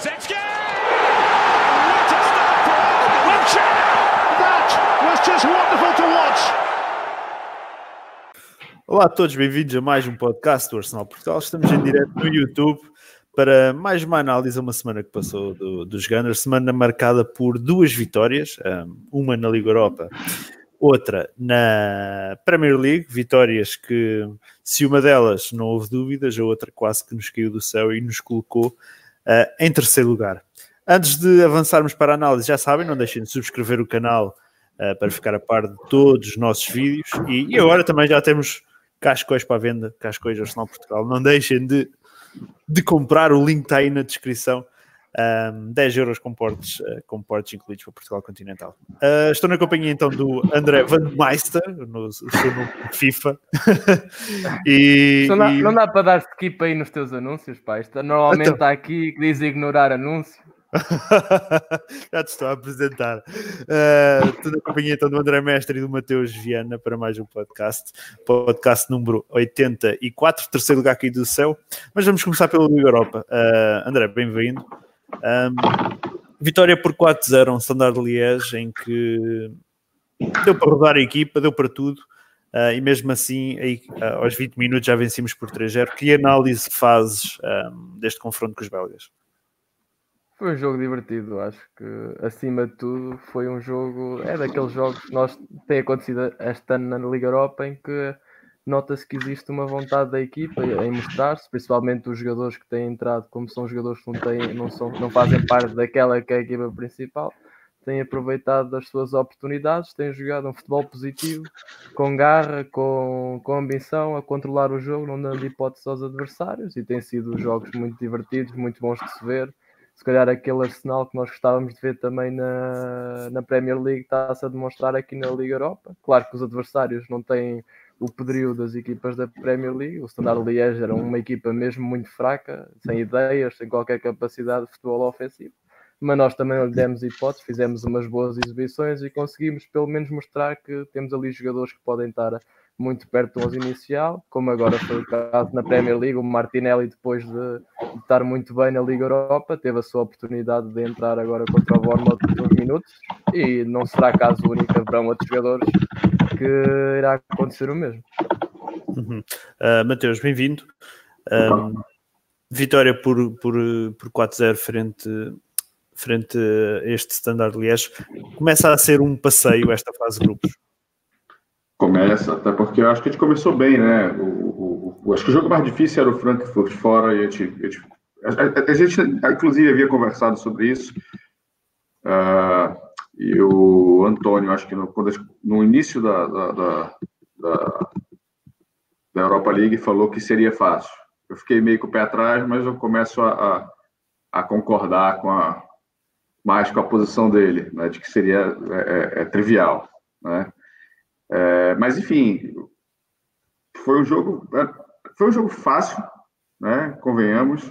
What a start for! That was just wonderful to watch. Olá a todos, bem-vindos a mais um podcast do Arsenal Portugal. Estamos em direto no YouTube para mais uma análise a uma semana que passou do, dos Gunners, semana marcada por duas vitórias, uma na Liga Europa, outra na Premier League, vitórias que, se uma delas não houve dúvidas, a outra quase que nos caiu do céu e nos colocou uh, em terceiro lugar. Antes de avançarmos para a análise, já sabem, não deixem de subscrever o canal uh, para ficar a par de todos os nossos vídeos e, e agora também já temos cascóis para a venda, cascóis Arsenal Portugal. Não deixem de, de comprar, o link está aí na descrição. Um, 10 euros com portes, uh, com portes incluídos para Portugal Continental. Uh, estou na companhia então do André Van Meister, no, no FIFA. e, não, dá, e... não, dá, para dar skip aí nos teus anúncios, pá. Isto normalmente então... está aqui que diz ignorar anúncio. Já te estou a apresentar. Uh, estou na companhia então do André Mestre e do Mateus Viana para mais um podcast. Podcast número 84, terceiro lugar aqui do céu. Mas vamos começar pela Liga Europa. Uh, André, bem-vindo. Um, vitória por 4-0 um Standard Liège em que deu para rodar a equipa, deu para tudo. Uh, e mesmo assim, aí, uh, aos 20 minutos já vencemos por 3-0. Que análise fazes um, deste confronto com os belgas? Foi um jogo divertido, acho que acima de tudo foi um jogo, é daqueles jogos que nós tem acontecido este ano na Liga Europa em que nota-se que existe uma vontade da equipa em mostrar-se, principalmente os jogadores que têm entrado, como são jogadores que não, têm, não, são, não fazem parte daquela que é a equipa principal, têm aproveitado das suas oportunidades, têm jogado um futebol positivo, com garra, com, com ambição, a controlar o jogo, não dando hipótese aos adversários, e têm sido jogos muito divertidos, muito bons de se ver se calhar aquele Arsenal que nós gostávamos de ver também na, na Premier League está-se a demonstrar aqui na Liga Europa. Claro que os adversários não têm o poderio das equipas da Premier League. O Standard Liège era uma equipa mesmo muito fraca, sem ideias, sem qualquer capacidade de futebol ofensivo. Mas nós também lhe demos hipóteses, fizemos umas boas exibições e conseguimos pelo menos mostrar que temos ali jogadores que podem estar muito perto do 11 inicial, como agora foi o caso na Premier League. O Martinelli, depois de, estar muito bem na Liga Europa, teve a sua oportunidade de entrar agora contra o Bournemouth por uns minutos e não será caso único, haverão outros jogadores que irá acontecer o mesmo. Uhum. Uh, Mateus, bem-vindo. Um, vitória por, por, por 4-0 frente, frente a este Standard Liège. Começa a ser um passeio esta fase de grupos. Começa, até porque eu acho que a gente começou bem, né? O, o, o acho que o jogo mais difícil era o Frankfurt fora e a gente, a gente, a, a gente inclusive havia conversado sobre isso. Uh, e o Antônio, acho que no, no início da, da, da, da, Europa League, falou que seria fácil. Eu fiquei meio com o pé atrás, mas eu começo a, a, a concordar com a, mais com a posição dele, né, de que seria é, é, é trivial, né? É, mas enfim, foi um jogo, é, foi um jogo fácil, né? Convenhamos,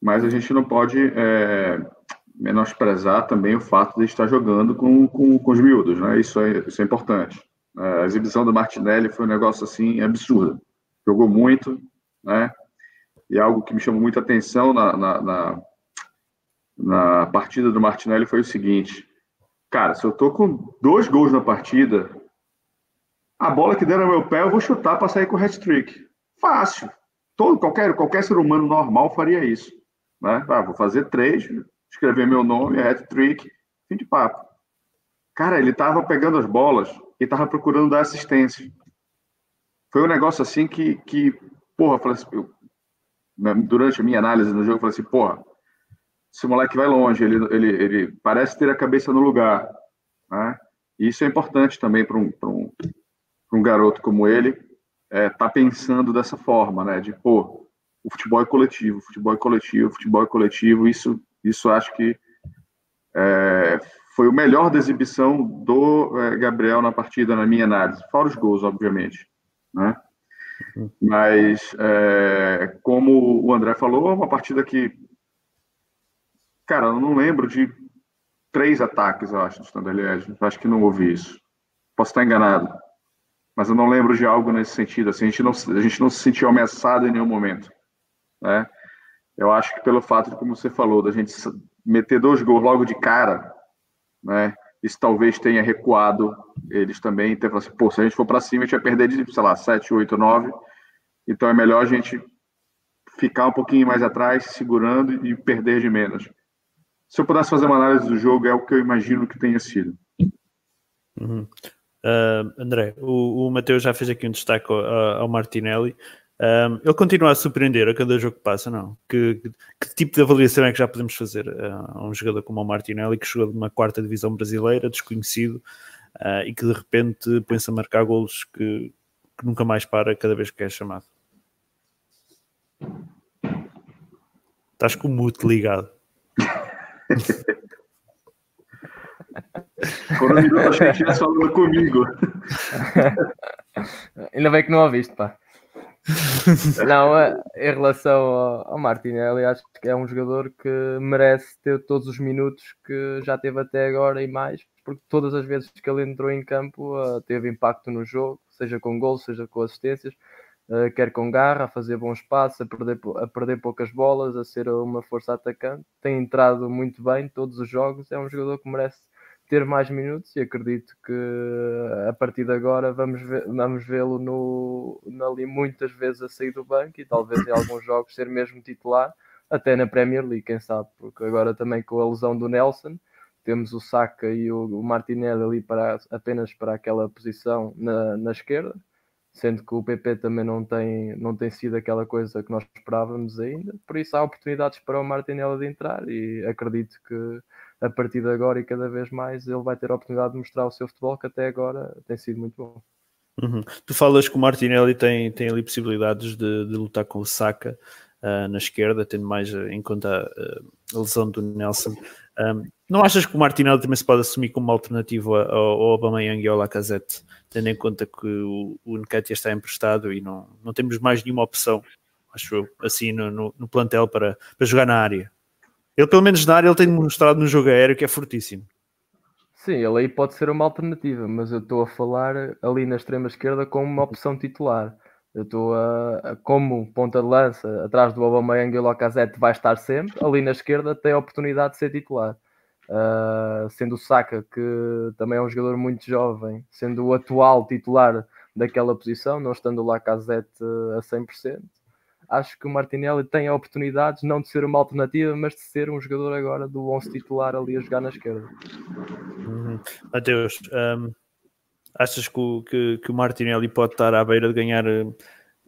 mas a gente não pode é, menosprezar também o fato de estar jogando com, com, com os miúdos, né? Isso é, isso é importante. É, a exibição do Martinelli foi um negócio assim absurdo. Jogou muito, né? E algo que me chamou muita atenção na, na, na, na partida do Martinelli foi o seguinte: cara, se eu tô com dois gols na partida, a bola que der no meu pé, eu vou chutar para sair com o hat-trick. Fácil. Todo, qualquer, qualquer ser humano normal faria isso. Né? Ah, vou fazer três, escrever meu nome, hat-trick, fim de papo. Cara, ele estava pegando as bolas e estava procurando dar assistência. Foi um negócio assim que, que porra, eu assim, eu, né, durante a minha análise no jogo, eu falei assim, porra, esse moleque vai longe, ele, ele, ele parece ter a cabeça no lugar. Né? E isso é importante também para um, um, um garoto como ele é, tá pensando dessa forma, né? De pô, o futebol é coletivo, o futebol é coletivo, o futebol é coletivo. Isso, isso acho que é, foi o melhor da exibição do é, Gabriel na partida, na minha análise. Fora os gols, obviamente, né? Mas, é, como o André falou, é uma partida que, cara, eu não lembro de três ataques, eu acho, do Standard Liège. Acho que não houve isso. Posso estar enganado mas eu não lembro de algo nesse sentido. Assim, a, gente não, a gente não se sentiu ameaçado em nenhum momento. Né? Eu acho que pelo fato de, como você falou, da gente meter dois gols logo de cara, né? Isso talvez tenha recuado eles também. Ter falado assim, pô, se a gente for para cima, a gente vai perder de, sei lá, 7, 8, 9. Então é melhor a gente ficar um pouquinho mais atrás, segurando e perder de menos. Se eu pudesse fazer uma análise do jogo, é o que eu imagino que tenha sido. Uhum. Uh, André, o, o Mateus já fez aqui um destaque ao, ao Martinelli. Um, ele continua a surpreender a cada jogo que passa, não? Que, que, que tipo de avaliação é que já podemos fazer a um jogador como o Martinelli, que chegou de uma quarta divisão brasileira, desconhecido, uh, e que de repente pensa marcar golos que, que, nunca mais para cada vez que é chamado? Estás com o mute ligado. Foram minutos que tinha falando comigo. Ainda bem que não ouviste, pá. não, é, em relação ao, ao Martinelli, acho que é um jogador que merece ter todos os minutos que já teve até agora e mais, porque todas as vezes que ele entrou em campo uh, teve impacto no jogo, seja com gols, seja com assistências, uh, quer com garra, a fazer bons passos, a perder, a perder poucas bolas, a ser uma força atacante. Tem entrado muito bem todos os jogos, é um jogador que merece ter mais minutos e acredito que a partir de agora vamos, vamos vê-lo no, ali muitas vezes a sair do banco e talvez em alguns jogos ser mesmo titular, até na Premier League, quem sabe, porque agora também com a lesão do Nelson temos o Saka e o, o Martinelli ali para, apenas para aquela posição na, na esquerda, sendo que o PP também não tem, não tem sido aquela coisa que nós esperávamos ainda, por isso há oportunidades para o Martinelli de entrar e acredito que a partir de agora e cada vez mais ele vai ter a oportunidade de mostrar o seu futebol que até agora tem sido muito bom. Uhum. Tu falas que o Martinelli tem, tem ali possibilidades de, de lutar com o Saka uh, na esquerda, tendo mais em conta a, a lesão do Nelson. Um, não achas que o Martinelli também se pode assumir como uma alternativa ao, ao Aubameyang e ao Lacazette, tendo em conta que o, o Nketiah está emprestado e não, não temos mais nenhuma opção, acho eu, assim no, no, no plantel para, para jogar na área? Ele, pelo menos na área, ele tem demonstrado no jogo aéreo que é fortíssimo. Sim, ele aí pode ser uma alternativa, mas eu estou a falar ali na extrema esquerda como uma opção titular. Eu estou a, a, como ponta de lança atrás do Aubameyang e o Lacazette vai estar sempre. Ali na esquerda tem a oportunidade de ser titular. Uh, sendo o Saka, que também é um jogador muito jovem, sendo o atual titular daquela posição, não estando o Lacazette a 100% acho que o Martinelli tem a oportunidade não de ser uma alternativa, mas de ser um jogador agora do 11 titular ali a jogar na esquerda. Uhum. Mateus, um, achas que o, que, que, o Martinelli pode estar à beira de ganhar uh,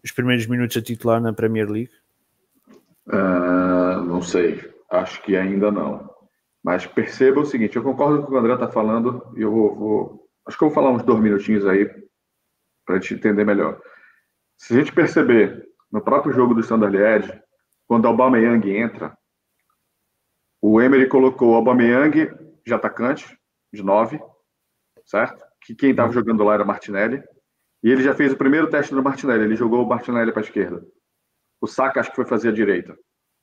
os primeiros minutos a titular na Premier League? Uh, não sei, acho que ainda não. Mas perceba o seguinte, eu concordo com o que o André está falando e eu vou, vou, Acho que eu vou falar uns dois minutinhos aí para a gente entender melhor. Se a gente perceber no próprio jogo do Standard Liège, quando o Aubameyang entra, o Emery colocou o Aubameyang de atacante, de 9, certo? Que quem estava jogando lá era Martinelli. E ele já fez o primeiro teste do Martinelli, ele jogou o Martinelli para a esquerda. O Saka acho que foi fazer a direita.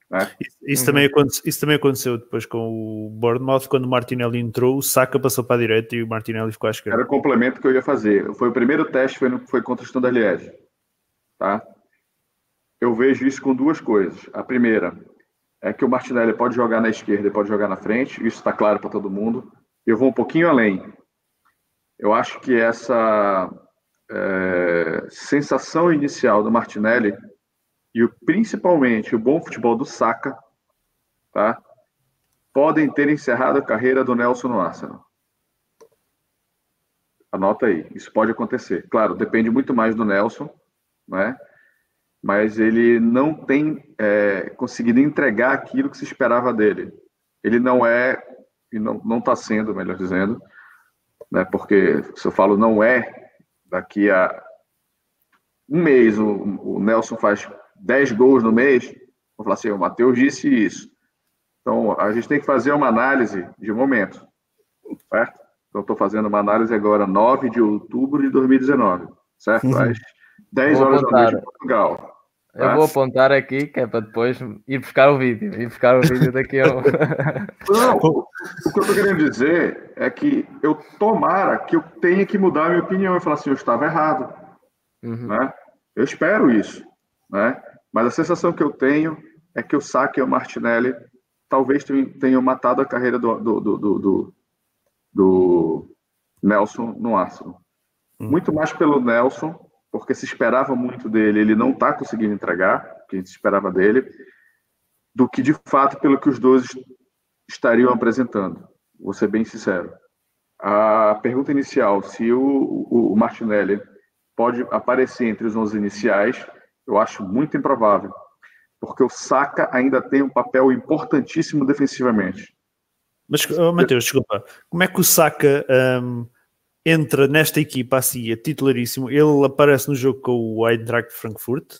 Né? Isso, isso, uhum. também isso, também aconteceu depois com o Bournemouth, quando o Martinelli entrou, o Saka passou para a direita e o Martinelli ficou à esquerda. Era o complemento que eu ia fazer. Foi o primeiro teste, foi, no, foi contra o Standard Liège. Tá? eu vejo isso com duas coisas. A primeira é que o Martinelli pode jogar na esquerda e pode jogar na frente, isso está claro para todo mundo. Eu vou um pouquinho além. Eu acho que essa é, sensação inicial do Martinelli e principalmente o bom futebol do Saka, tá? podem ter encerrado a carreira do Nelson no Arsenal. Anota aí, isso pode acontecer. Claro, depende muito mais do Nelson, né? mas ele não tem é, conseguido entregar aquilo que se esperava dele. Ele não é, e não está sendo, melhor dizendo, né, porque se eu falo não é, daqui a um mês o, o Nelson faz 10 gols no mês, vou falar assim, o Matheus disse isso. Então, a gente tem que fazer uma análise de momento, certo? Então, estou fazendo uma análise agora, 9 de outubro de 2019, certo? Uhum. Às 10 horas da noite em Portugal. Eu vou apontar aqui, que é para depois ir buscar o vídeo. Ir buscar o vídeo daqui a um... Não, o que eu estou querendo dizer é que eu tomara que eu tenha que mudar a minha opinião e falar assim, eu estava errado. Uhum. Né? Eu espero isso. Né? Mas a sensação que eu tenho é que o Saka e o Martinelli talvez tenham matado a carreira do, do, do, do, do Nelson no Arsenal. Hum. Muito mais pelo Nelson, porque se esperava muito dele, ele não está conseguindo entregar o que a gente esperava dele, do que de fato pelo que os dois estariam apresentando. Vou ser bem sincero. A pergunta inicial, se o, o, o Martinelli pode aparecer entre os 11 iniciais, eu acho muito improvável, porque o Saka ainda tem um papel importantíssimo defensivamente. Mas, oh, Mateus, desculpa, como é que o Saka um, entra nesta equipa assim, é titularíssimo? Ele aparece no jogo com o Eintracht Frankfurt,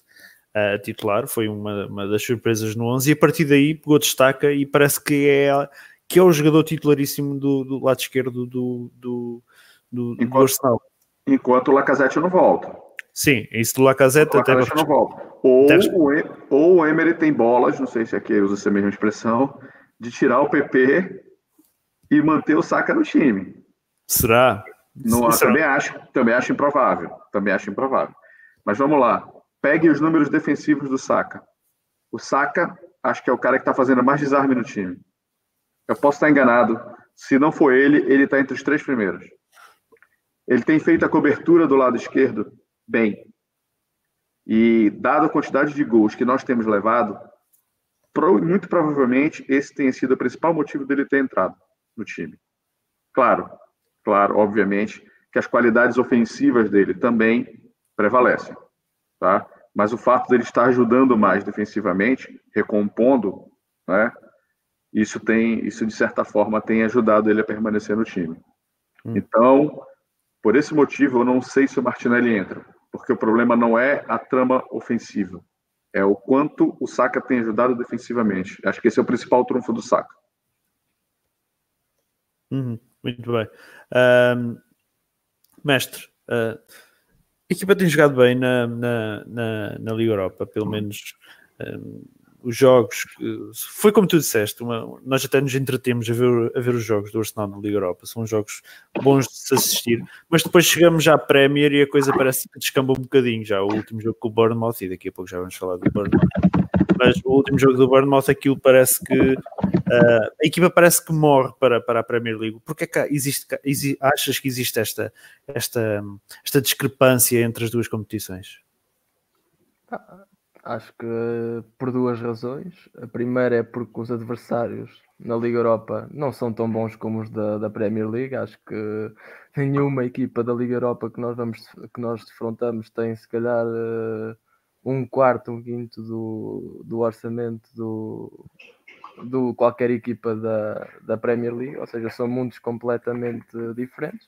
uh, titular, foi uma, uma, das surpresas no 11, e a partir daí pegou destaca e parece que é, que é o jogador titularíssimo do, do lado esquerdo do, do, do, enquanto, do Arsenal. Enquanto o Lacazette não volta. Sim, isso do Lacazette até não volta. Ou, o, ou o Emery tem bolas, não sei se aqui usa essa mesma expressão, de tirar o PP e manter o Saka no time. Será? Não? Também, acho, também acho improvável. Também acho improvável. Mas vamos lá. Pegue os números defensivos do Saka. O Saka, acho que é o cara que está fazendo mais desarme no time. Eu posso estar enganado. Se não for ele, ele está entre os três primeiros. Ele tem feito a cobertura do lado esquerdo bem. E, dada a quantidade de gols que nós temos levado, muito provavelmente esse tenha sido o principal motivo dele ter entrado no time. Claro, claro, obviamente, que as qualidades ofensivas dele também prevalecem, tá? Mas o fato dele estar ajudando mais defensivamente, recompondo, né? Isso tem, isso de certa forma tem ajudado ele a permanecer no time. Hum. Então, por esse motivo, eu não sei se o Martinelli entra, porque o problema não é a trama ofensiva, é o quanto o Saka tem ajudado defensivamente. Acho que esse é o principal trunfo do Saka. Uhum, muito bem. Um, mestre, uh, a equipa tem jogado bem na, na, na, na Liga Europa, pelo menos um, os jogos. Foi como tu disseste, uma, nós até nos entretemos a ver, a ver os jogos do Arsenal na Liga Europa. São jogos bons de se assistir, mas depois chegamos à Premier e a coisa parece que descamba um bocadinho. Já o último jogo com o Bournemouth, e daqui a pouco já vamos falar do Bournemouth. Mas o último jogo do Bournemouth, aquilo parece que uh, a equipa parece que morre para, para a Premier League. Porque é que existe, existe, achas que existe esta, esta, esta discrepância entre as duas competições? Ah, Acho que por duas razões. A primeira é porque os adversários na Liga Europa não são tão bons como os da, da Premier League. Acho que nenhuma equipa da Liga Europa que nós, vamos, que nós defrontamos tem se calhar eh, um quarto, um quinto do, do orçamento do, do qualquer equipa da, da Premier League, ou seja, são mundos completamente diferentes.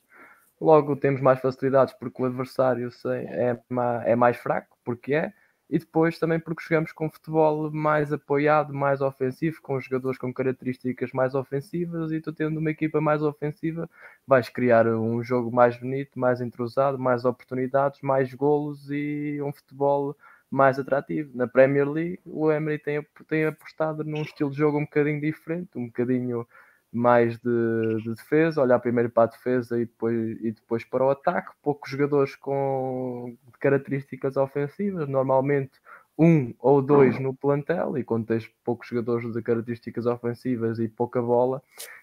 Logo temos mais facilidades porque o adversário é, é mais fraco, porque é e depois também porque jogamos com futebol mais apoiado, mais ofensivo, com jogadores com características mais ofensivas e tu tendo uma equipa mais ofensiva vais criar um jogo mais bonito, mais entrosado, mais oportunidades, mais golos e um futebol mais atrativo. Na Premier League o Emery tem, tem apostado num estilo de jogo um bocadinho diferente, um bocadinho mais de, de, defesa, olhar primeiro para a defesa e depois, e depois para o ataque. Poucos jogadores com características ofensivas, normalmente um ou dois no plantel, e quando tens poucos jogadores de características ofensivas e pouca bola,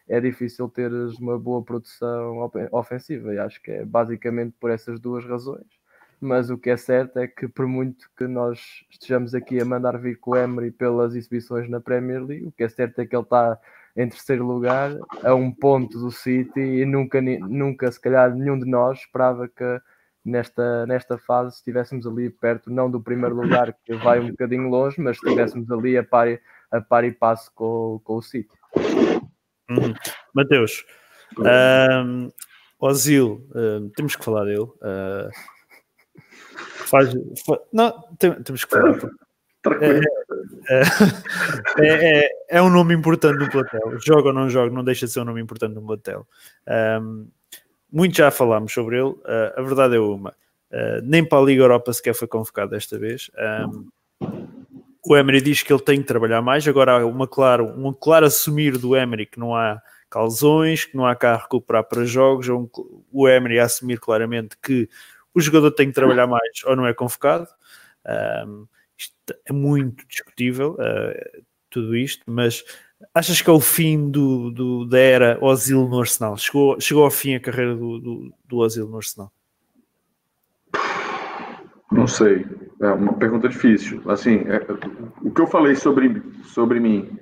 é difícil teres uma boa produção ofensiva. E acho que é basicamente por essas duas razões. Mas o que é certo é que, por muito que nós estejamos aqui a mandar vir com o Emery pelas exibições na Premier League, o que é certo é que ele está em terceiro lugar, a um ponto do City, e nunca, nunca se calhar, nenhum de nós esperava que nesta, nesta fase estivéssemos ali perto, não do primeiro lugar, que vai um bocadinho longe, mas estivéssemos ali a par, a par e passo com, com o City. Uhum. Mateus, um, Ozil, temos que falar dele. Uh, faz, faz, não, tem, temos que falar. É, é, é, é, é, um nome importante no platel. Joga ou não joga, não deixa de ser um nome importante no platel. Um, muito já falámos sobre ele. Uh, a verdade é uma: uh, nem para a Liga Europa sequer foi convocado desta vez. Um, o Emery diz que ele tem que trabalhar mais. Agora há uma claro, um claro assumir do Emery que não há calzões, que não há cá a recuperar para jogos. O Emery a assumir claramente que o jogador tem que trabalhar mais ou não é convocado. Um, Isto é muito discutível, uh, tudo isto, mas achas que é o fim do, do da era Ozil no Arsenal? Chegou, chegou ao fim a carreira do, do, do Ozil no Arsenal? Não sei, é uma pergunta difícil. Assim, é, o que eu falei sobre, sobre mim,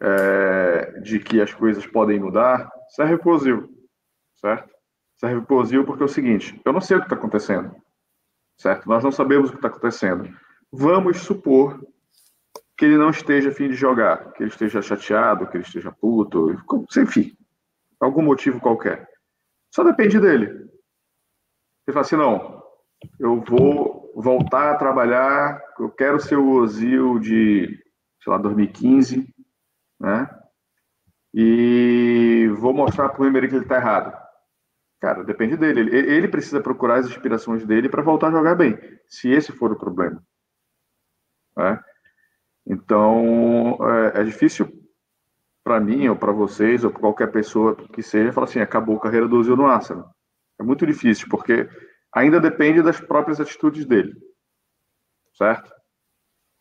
é, de que as coisas podem mudar, serve para o Ozil, certo? Serve para o Ozil porque é o seguinte, eu não sei o que está acontecendo, certo? Nós não sabemos o que está acontecendo. Vamos supor que ele não esteja a fim de jogar, que ele esteja chateado, que ele esteja puto, enfim, algum motivo qualquer. Só depende dele. Ele fala assim, não, eu vou voltar a trabalhar, eu quero ser o Ozil de, sei lá, 2015, né? E vou mostrar para o Emery que ele está errado. Cara, depende dele. Ele, ele precisa procurar as inspirações dele para voltar a jogar bem, se esse for o problema. Né? Então, é, é difícil para mim, ou para vocês, ou para qualquer pessoa que seja, falar assim: acabou a carreira do Ozil no Arsenal. É muito difícil, porque ainda depende das próprias atitudes dele. Certo?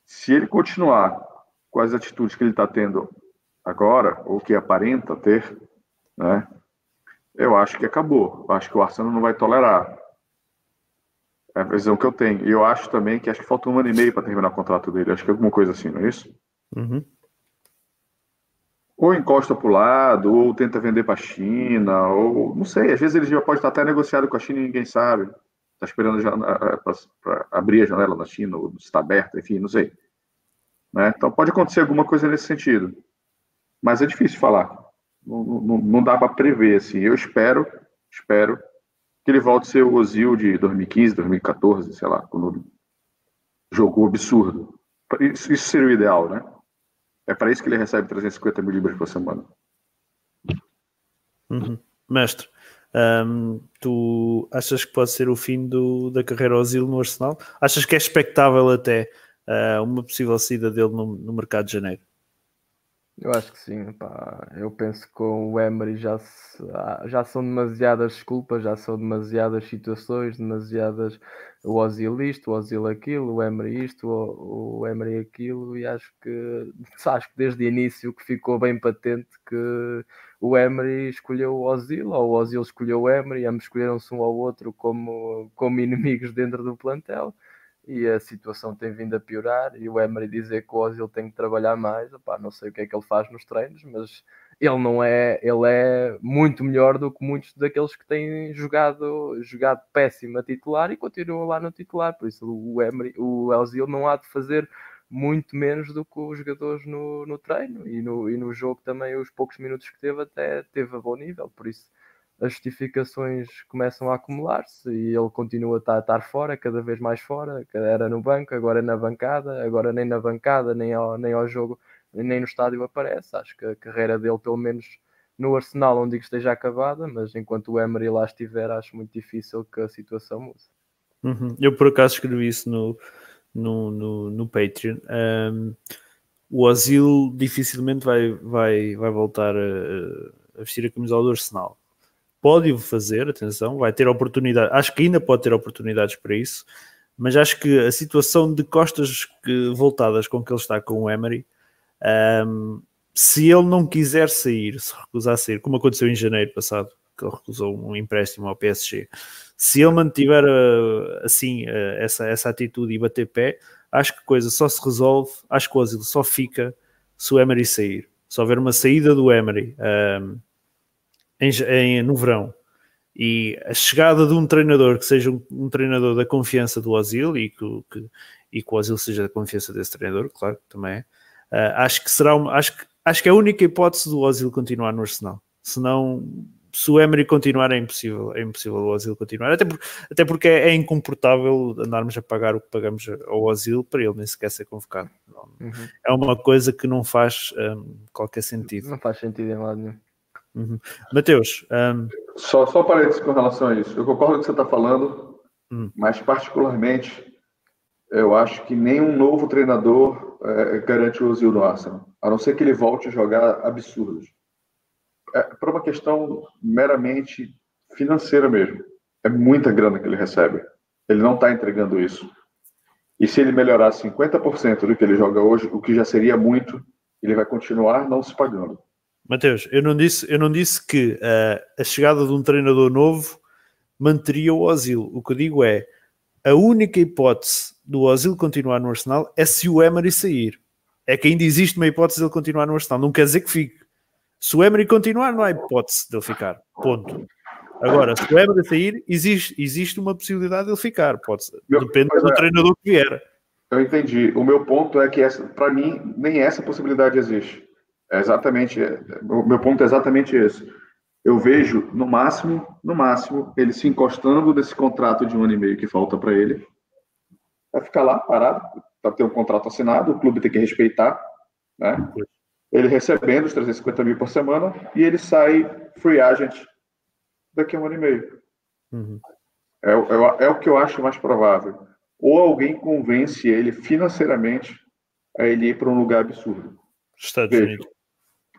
Se ele continuar com as atitudes que ele está tendo agora, ou que aparenta ter, né, eu acho que acabou. Eu acho que o Arsenal não vai tolerar. É a visão que eu tenho. E eu acho também que acho que falta um ano e meio para terminar o contrato dele. Acho que é alguma coisa assim, não é isso? Uhum. Ou encosta para o lado, ou tenta vender para a China, ou não sei. Às vezes ele já pode estar até negociado com a China e ninguém sabe. Está esperando para abrir a janela na China, ou está aberta, enfim, não sei. Né? Então pode acontecer alguma coisa nesse sentido. Mas é difícil falar. Não, não, não dá para prever. Assim. Eu espero, espero que ele volte a ser o Ozil de 2015, 2014, sei lá, quando jogou absurdo. Isso, isso seria o ideal, né? É para isso que ele recebe 350 mil libras por semana. Uhum. Mestre, um, tu achas que pode ser o fim do, da carreira Ozil no Arsenal? Achas que é expectável até uh, uma possível saída dele no, no mercado de janeiro? Eu acho que sim, pá. Eu penso que com o Emery já, se, já são demasiadas desculpas, já são demasiadas situações, demasiadas o Ozil isto, o Ozil aquilo, o Emery isto, o, o Emery aquilo, e acho que acho que desde o início que ficou bem patente que o Emery escolheu o Ozil, ou o Ozil escolheu o Emery, ambos escolheram-se um ao outro como, como inimigos dentro do plantel e a situação tem vindo a piorar e o Emery dizer que o Ozil tem que trabalhar mais, opá, não sei o que é que ele faz nos treinos, mas ele não é, ele é muito melhor do que muitos daqueles que têm jogado, jogado péssimo a titular e continuam lá no titular, por isso o Emery, o Ozil não há de fazer muito menos do que os jogadores no, no treino. E no, e no jogo também os poucos minutos que teve até teve a bom nível, por isso as justificações começam a acumular-se e ele continua a estar, fora, cada vez mais fora, era no banco, agora é na bancada, agora nem na bancada, nem ao, nem ao jogo, nem no estádio aparece. Acho que a carreira dele, pelo menos no Arsenal, que esteja acabada, mas enquanto o Emery lá estiver, acho muito difícil que a situação mude. Uhum. Eu por acaso escrevi isso no, no, no, no Patreon. Um, o Asilo dificilmente vai, vai, vai voltar a, a vestir a camisola do Arsenal pode o fazer, atenção, vai ter oportunidade, acho que ainda pode ter oportunidades para isso, mas acho que a situação de costas voltadas com que ele está com o Emery, um, se ele não quiser sair, se recusar a sair, como aconteceu em janeiro passado, que ele recusou um empréstimo ao PSG, se ele mantiver uh, assim uh, essa, essa atitude e bater pé, acho que a coisa só se resolve, acho que o só fica se o Emery sair. Se houver uma saída do Emery, um, em, em, no verão e a chegada de um treinador que seja um, um treinador da confiança do Osil e que, que, e que o Osil seja da confiança desse treinador, claro que também é, uh, acho que será uma, acho, que, acho que é a única hipótese do Osil continuar no Arsenal. Senão, se o Emery continuar, é impossível, é impossível o Osil continuar, até, por, até porque é, é, incomportável andarmos a pagar o que pagamos ao Osil para ele nem sequer ser convocado. Uhum. É uma coisa que não faz um, qualquer sentido. Não faz sentido em lado nenhum. Uhum. Mateus. Um... Só, só parênteses com relação a isso. Eu concordo com o que você está falando, uhum. mas particularmente eu acho que nenhum novo treinador é, garante o Ozil no Arsenal, a não ser que ele volte a jogar absurdos. É por uma questão meramente financeira mesmo. É muita grana que ele recebe. Ele não está entregando isso. E se ele melhorar 50% do que ele joga hoje, o que já seria muito, ele vai continuar não se pagando. Mateus, eu não disse, eu não disse que uh, a chegada de um treinador novo manteria o Ozil. O que eu digo é a única hipótese do Ozil continuar no Arsenal é se o Emery sair. É que ainda existe uma hipótese de ele continuar no Arsenal. Não quer dizer que fique. Se o Emery continuar, não há hipótese de ele ficar. Ponto. Agora, se o Emery sair, existe, existe uma possibilidade de ele ficar. Pode ser. Meu, Depende do é. treinador que vier. Eu entendi. O meu ponto é que, para mim, nem essa possibilidade existe. É exatamente. É, o meu ponto é exatamente esse. Eu vejo, no máximo, no máximo, ele se encostando desse contrato de um ano e meio que falta para ele. Vai ficar lá, parado, para ter um contrato assinado, o clube tem que respeitar, né? Ele recebendo os 350 mil por semana e ele sai free agent daqui a um ano e meio. Uhum. É, é, é, o que eu acho mais provável. Ou alguém convence ele financeiramente a ele ir para um lugar absurdo. Estados Veja, Unidos.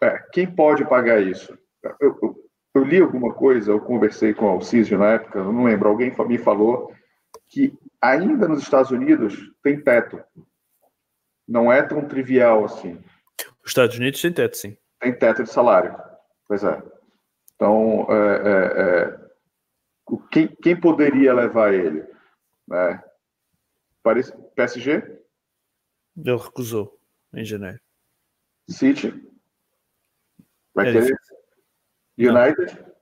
É, quem pode pagar isso? Eu, eu, eu, li alguma coisa, eu conversei com o Alcísio na época, não lembro, alguém me falou que ainda nos Estados Unidos tem teto. Não é tão trivial assim. Os Estados Unidos tem teto, sim. Tem teto de salário. Pois é. Então, é, é, é, quem, quem, poderia levar ele? É, PSG? Ele recusou em janeiro. City? Vai é querer? United? Não.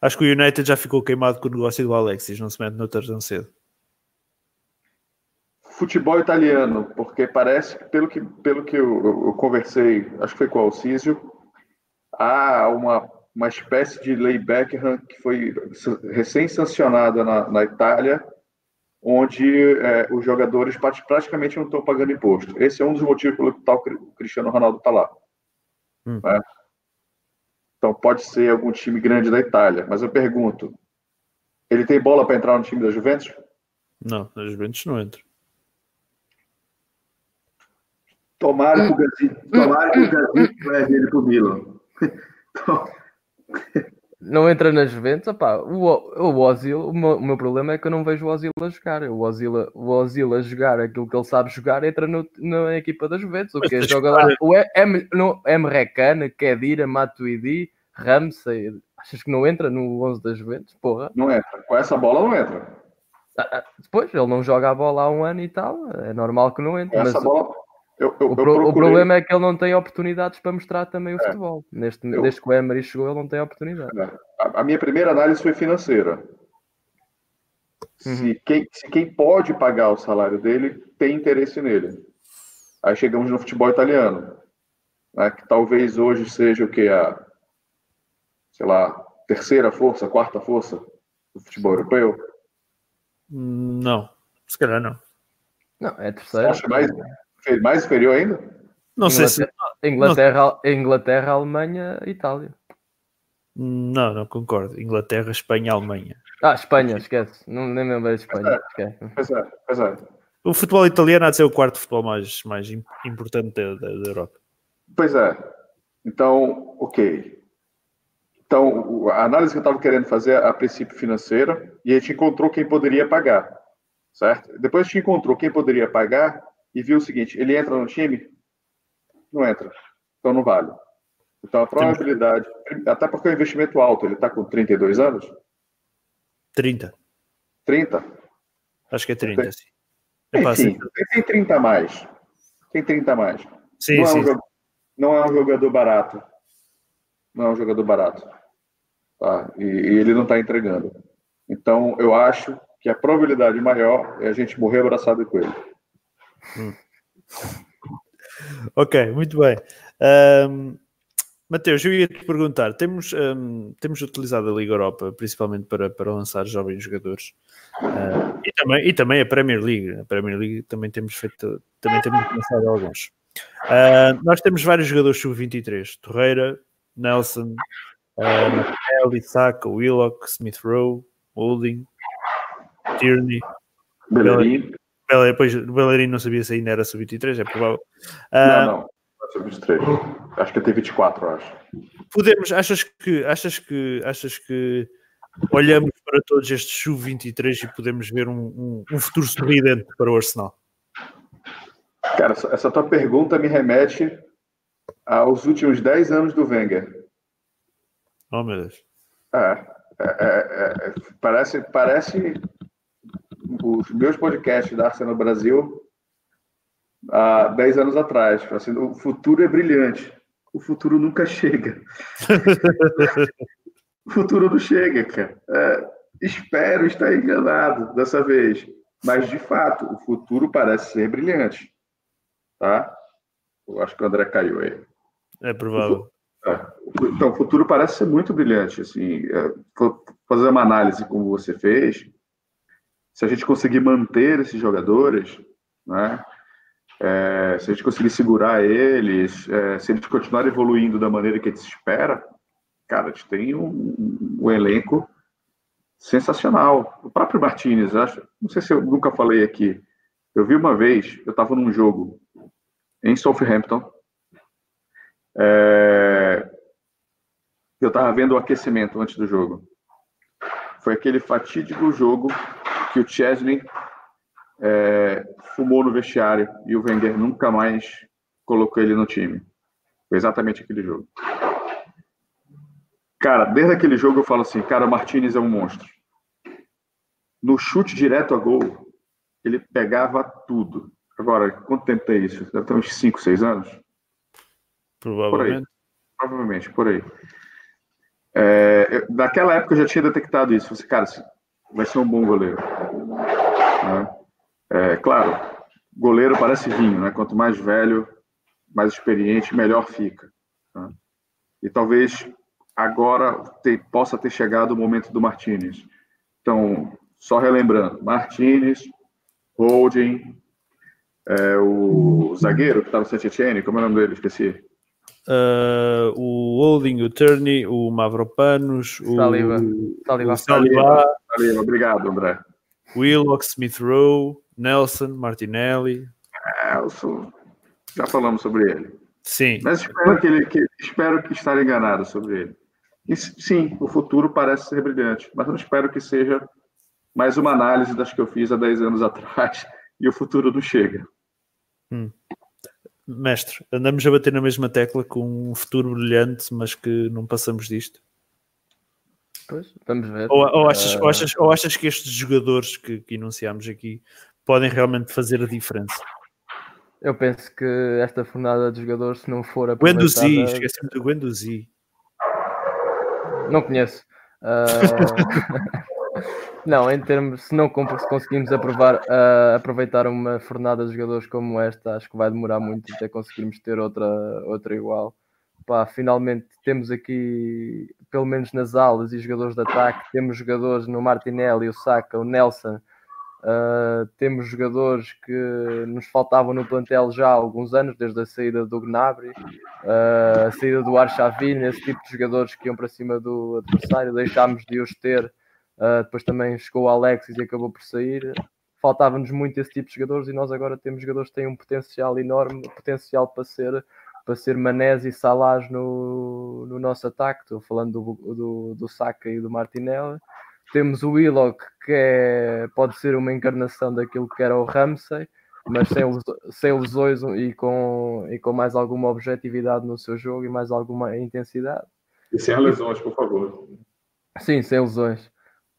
Acho que o United já ficou queimado com o negócio do Alexis, não se mete no tão cedo. Futebol italiano, porque parece que, pelo que, pelo que eu, eu, conversei, acho que foi com o Alcísio, há uma, uma espécie de lei Beckham que foi recém-sancionada na, na Itália, onde é, os jogadores praticamente não estão pagando imposto. Esse é um dos motivos pelo que o Cristiano Ronaldo está lá. Hum. Né? Então pode ser algum time grande da Itália. Mas eu pergunto, ele tem bola para entrar no time da Juventus? Não, na Juventus não entra. Tomara que o Gazi, tomara que o Gazi leve ele para o Milan. Não entra nas Juventus, opá, o, o Ozil, o meu, o meu, problema é que eu não vejo o Ozil a jogar. O Ozil, o Ozil a jogar aquilo que ele sabe jogar entra no, na equipa da Juventus. O que joga lá o M, no, M Recana, Kedira, Matuidi, Ramsey. Achas que não entra no 11 da Juventus? Porra. Não entra. Com essa bola não entra. Ah, ah, depois, ele não joga a bola há um ano e tal. É normal que não entre. Essa mas, bola, eu, eu, o, pro, o, problema é que ele não tem oportunidades para mostrar também o é, futebol. Neste, eu, desde que o Emery chegou, ele não tem oportunidade. É. A, a minha primeira análise foi financeira. Uhum. Se, quem, se quem pode pagar o salário dele tem interesse nele. Aí chegamos no futebol italiano, né, que talvez hoje seja o que a, sei lá, terceira força, quarta força do futebol europeu. Não, se calhar não. Não, é terceira. Acha mais, mais inferior ainda? Não Inglaterra, sei se. Inglaterra, Inglaterra, Alemanha, Itália. Não, não concordo. Inglaterra, Espanha, Alemanha. Ah, Espanha, esquece. Não, nem me lembro de Espanha. Pois é, pois é. O futebol italiano há de ser o quarto futebol mais, mais importante da, da, da Europa. Pois é. Então, ok. Então, a análise que eu estava querendo fazer é a princípio financeira e a gente encontrou quem poderia pagar, certo? Depois a gente encontrou quem poderia pagar e viu o seguinte: ele entra no time? Não entra. Então não vale. Então a probabilidade, até porque é um investimento alto, ele está com 32 anos? 30. 30? Acho que é 30, tem, sim. É Enfim, tem 30 a mais. Tem 30 a mais. Sim, não, sim. É um jogador, não é um jogador barato. Não é um jogador barato. Tá? E, e ele não está entregando. Então, eu acho que a probabilidade maior é a gente morrer abraçado com ele. Hum. ok, muito bem. Um, Mateus, eu ia te perguntar: temos, um, temos utilizado a Liga Europa principalmente para, para lançar jovens jogadores uh, e, também, e também a Premier League. A Premier League também temos feito, também temos lançado alguns. Uh, nós temos vários jogadores sub-23: Torreira, Nelson, uh, Isaac, Willock, Smith Rowe, Holding, Tierney, Bellerin. Bellerin, depois o Bellerin não sabia se ainda era sub-23, é provável. Uh, não, não. Sub-23. Acho que tem 24, acho. Podemos, achas que, achas que, achas que olhamos para todos estes sub-23 e podemos ver um, um, um, futuro sorridente para o Arsenal? Cara, essa tua pergunta me remete aos últimos 10 anos do Wenger. Oh, meu Deus. É, é, é, é, parece, parece os meus podcasts da Arsenal Brasil há 10 anos atrás. Assim, o futuro é brilhante. O futuro nunca chega. o futuro não chega, cara. É, espero estar enganado dessa vez. Mas, de fato, o futuro parece ser brilhante. Tá? Eu acho que o André caiu aí. É provável. É. Então, o futuro parece ser muito brilhante. Assim, é, fazer uma análise como você fez, se a gente conseguir manter esses jogadores, né, é, se a gente conseguir segurar eles, é, se eles continuarem evoluindo da maneira que a gente espera, cara, a gente tem um, um elenco sensacional. O próprio Martinez, acho, não sei se eu nunca falei aqui, eu vi uma vez, eu estava num jogo em Southampton, é, eu estava vendo o aquecimento antes do jogo. Foi aquele fatídico jogo que o Chesney é, fumou no vestiário e o Wenger nunca mais colocou ele no time. Foi exatamente aquele jogo. Cara, desde aquele jogo eu falo assim, cara, o Martinez é um monstro. No chute direto a gol, ele pegava tudo. Agora, quanto tempo tem isso? Deve ter uns 5, 6 anos? Provavelmente. Por Provavelmente, por aí. É, eu, naquela época eu já tinha detectado isso. Falei, cara, vai ser um bom goleiro. Né? É, claro, goleiro parece vinho, né? Quanto mais velho, mais experiente, melhor fica. Né? E talvez agora te, possa ter chegado o momento do Martinez. Então, só relembrando, Martinez, Holding, é, o zagueiro que estava no Saint como é o nome dele? Esqueci. Uh, o Holding, o Turney, o Mavropanos, o Saliba. Saliba. Saliba. Saliba. Obrigado, André. Willock, Smith Rowe, Nelson, Martinelli. Nelson. Já falamos sobre ele. Sim. Mas espero que, ele, que, espero que estar enganado sobre ele. E, sim, o futuro parece ser brilhante, mas eu não espero que seja mais uma análise das que eu fiz há 10 anos atrás e o futuro não chega. Hum. Mestre, andamos a bater na mesma tecla com um futuro brilhante, mas que não passamos disto. Pois, vamos ver. Ou, ou, achas, uh... ou, achas, ou achas que estes jogadores que, que enunciamos aqui podem realmente fazer a diferença? Eu penso que esta fornada de jogadores, se não for aproveitada... Guendouzi, esqueci-me do Guendouzi. Não conheço. Uh... Não, em termos, se não se conseguimos aprovar, uh, aproveitar uma fornada de jogadores como esta, acho que vai demorar muito até conseguirmos ter outra, outra igual. Pá, finalmente temos aqui, pelo menos nas alas e jogadores de ataque, temos jogadores no Martinelli, o Saka, o Nelson, uh, temos jogadores que nos faltavam no plantel já há alguns anos, desde a saída do Gnabry, uh, a saída do Arshavin, esse tipo de jogadores que iam para cima do adversário, deixámos de os ter Uh, depois também chegou o Alexis e acabou por sair. Faltava-nos muito esse tipo de jogadores e nós agora temos jogadores que têm um potencial enorme, potencial para ser, para ser Manés e Salás no, no nosso ataque. Estou falando do, do, do Saka e do Martinelli. Temos o Willock, que é, pode ser uma encarnação daquilo que era o Ramsey, mas sem, sem lesões e com, e com mais alguma objetividade no seu jogo e mais alguma intensidade. E sem lesões, por favor. Sim, sem lesões.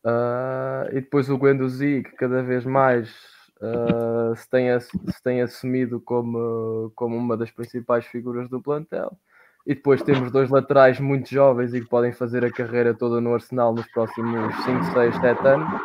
Uh, e depois o Guendouzi, que cada vez mais uh, se, tem, se tem assumido como, como uma das principais figuras do plantel. E depois temos dois laterais muito jovens e que podem fazer a carreira toda no Arsenal nos próximos 5, 6, 7 anos.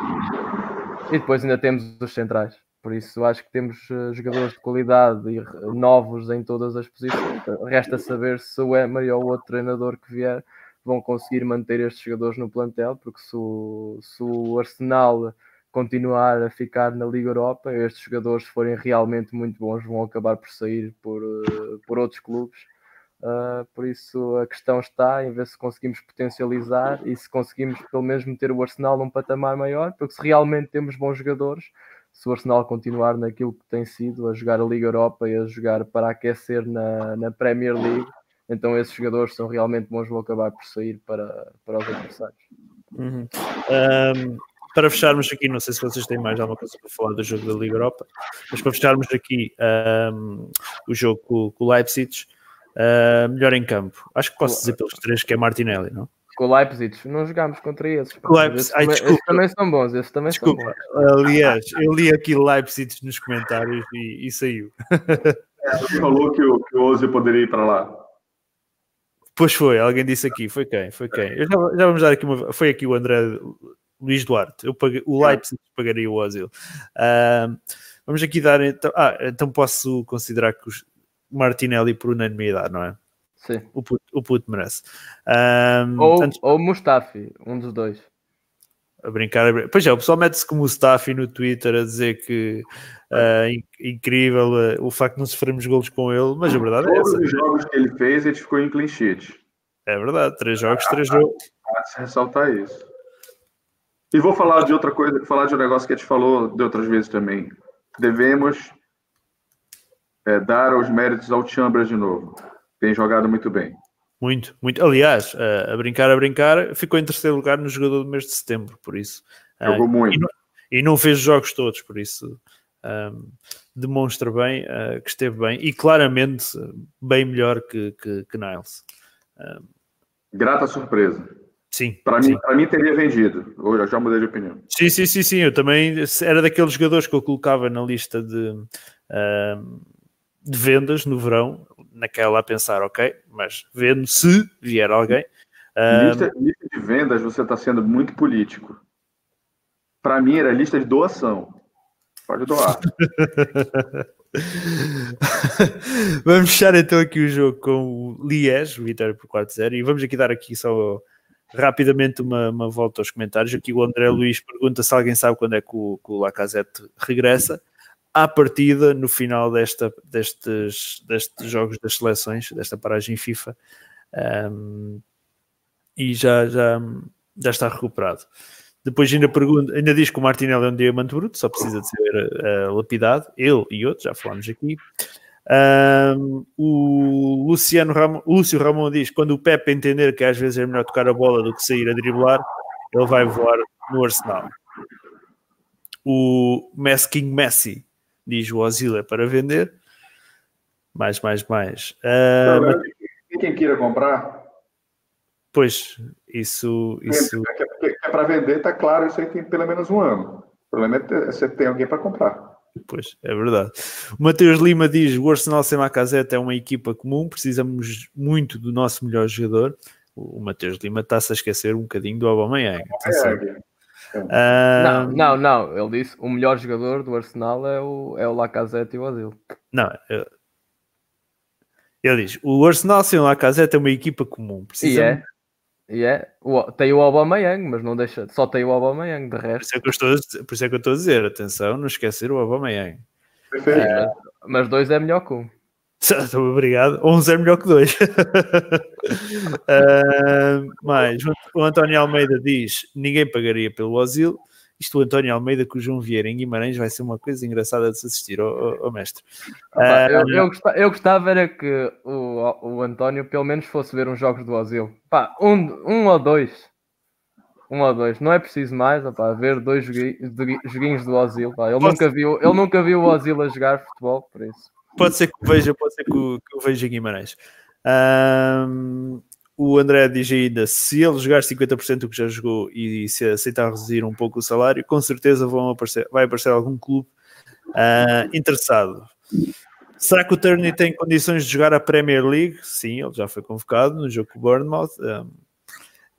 E depois ainda temos os centrais. Por isso acho que temos uh, jogadores de qualidade e novos em todas as posições. Resta saber se o Emery ou o outro treinador que vier vão conseguir manter estes jogadores no plantel, porque se o, se o Arsenal continuar a ficar na Liga Europa, estes jogadores, se forem realmente muito bons, vão acabar por sair por, uh, por outros clubes. Uh, por isso a questão está em ver se conseguimos potencializar e se conseguimos pelo menos meter o Arsenal num patamar maior, porque se realmente temos bons jogadores, se o Arsenal continuar naquilo que tem sido, a jogar a Liga Europa e a jogar para aquecer na, na Premier League, então esses jogadores são realmente bons, vão acabar por sair para, para os adversários. Uhum. Um, para fecharmos aqui, não sei se vocês têm mais alguma coisa para falar do jogo da Liga Europa, mas para fecharmos aqui um, o jogo com, com o Leipzig, uh, melhor em campo. Acho que posso dizer pelos três que é Martinelli, não? Com o Leipzig, não jogámos contra esses. Leipzig. Esses, Ai, também, esses também são bons, esses também desculpa. são bons. Aliás, eu li aqui Leipzig nos comentários e, e saiu. Ele falou que o, que o Ozil poderia ir para lá. Pois foi, alguém disse aqui, foi quem? Foi quem? Eu já, já vamos dar aqui uma. Foi aqui o André Luís Duarte. Eu paguei, o Leipzig pagaria o Ozil. Uh, vamos aqui dar então. Ah, então posso considerar que os Martinelli por unanimidade, não é? Sim. O puto, o puto merece. Um, Ou, antes- ou Mustafi, um dos dois. a brincar, a brin- Pois é, o pessoal mete-se como o Mustafi no Twitter a dizer que ah, in- incrível ah, o facto de não sofrermos golos com ele, mas a verdade é Todos essa. os jogos que ele fez, ele ficou em clean sheet. É verdade, três jogos, três jogos. Há de se ressaltar isso. E vou falar de outra coisa, falar de um negócio que a gente falou de outras vezes também. Devemos é, dar os méritos ao Chambers de novo. Tem jogado muito bem. Muito, muito. Aliás, ah, a brincar, a brincar, ficou em terceiro lugar no jogador do mês de setembro, por isso. Ah, Jogou muito. E não, e não fez os jogos todos, por isso ahm, demonstra bem ah, que esteve bem e claramente ah, bem melhor que, que, que Niles. Grata surpresa. Sim, Para mim, para mim teria vendido. Eu já mudei de opinião. Sim, sim, sim, sim. Eu também era daqueles jogadores que eu colocava na lista de, ahm, de vendas no verão, naquela a pensar, ok, mas vendo se vier alguém. Ahm, Lista, lista de vendas, você está sendo muito político. Para mim, era lista de doação. Pode doar. vamos fechar então aqui o jogo com o Liège, vitória por 4-0, e vamos aqui dar aqui só rapidamente uma, uma volta aos comentários. Aqui o André Luiz pergunta se alguém sabe quando é que o, que o Lacazette regressa. À partida, no final desta, destes, destes jogos das seleções, desta paragem FIFA, um, e já, já, já está recuperado. Depois ainda, pergunta, ainda diz que o Martinelli é um diamante bruto, só precisa de ser uh, lapidado, ele e outros, já falámos aqui. Um, o Luciano Ramon, Lúcio Ramon diz quando o Pepe entender que às vezes é melhor tocar a bola do que sair a driblar, ele vai voar no Arsenal. O Messi King Messi diz o Ozil é para vender. Mais, mais, mais. Uh, mas, E quem queira comprar, pois, isso. isso... é, é, é para vender, tá claro, isso aí tem pelo menos um ano. O problema é ter- você tem alguém para comprar. Pois, é verdade. O Mateus Lima diz: o Arsenal sem Lacazette é uma equipa comum, precisamos muito do nosso melhor jogador. O Mateus Lima está-se a esquecer um bocadinho do Aubameyang. É, Ah, Não, não, não. Ele disse o melhor jogador do Arsenal é o, é o Lacazette e o Ozil. não, eu- ele diz: o Arsenal sem o Lacazette é uma equipa comum. E Precisamos, é. E é. O- tem o Aubameyang, mas não deixa. Só tem o Aubameyang, de por, resto. isso é que eu estou a dizer, por isso é que eu estou a dizer: atenção, não esquecer o Aubameyang. É, mas dois é melhor que um. Obrigado. 11 é melhor que 2. mais, o António Almeida diz: ninguém pagaria pelo Ozil. Isto o António Almeida com o João Vieira em Guimarães vai ser uma coisa engraçada de se assistir, ó mestre. Opa, Ah, eu, eu, gostava, eu gostava era que o, o António pelo menos fosse ver uns jogos do Ozil. Pá, um, um ou dois. Um ou dois. Não é preciso mais, opá, ver dois jogui- jogui- joguinhos do Ozil. pá. Ele, Posso- nunca viu, ele nunca viu o Ozil a jogar futebol, por isso. Pode ser que o veja, pode ser que veja em Guimarães. Ahm, o André diz ainda: se ele jogar 50% do que já jogou e se aceitar reduzir um pouco o salário, com certeza vão aparecer, vai aparecer algum clube ah, interessado. Será que o Turney tem condições de jogar a Premier League? Sim, ele já foi convocado no jogo com o Bournemouth. Ahm,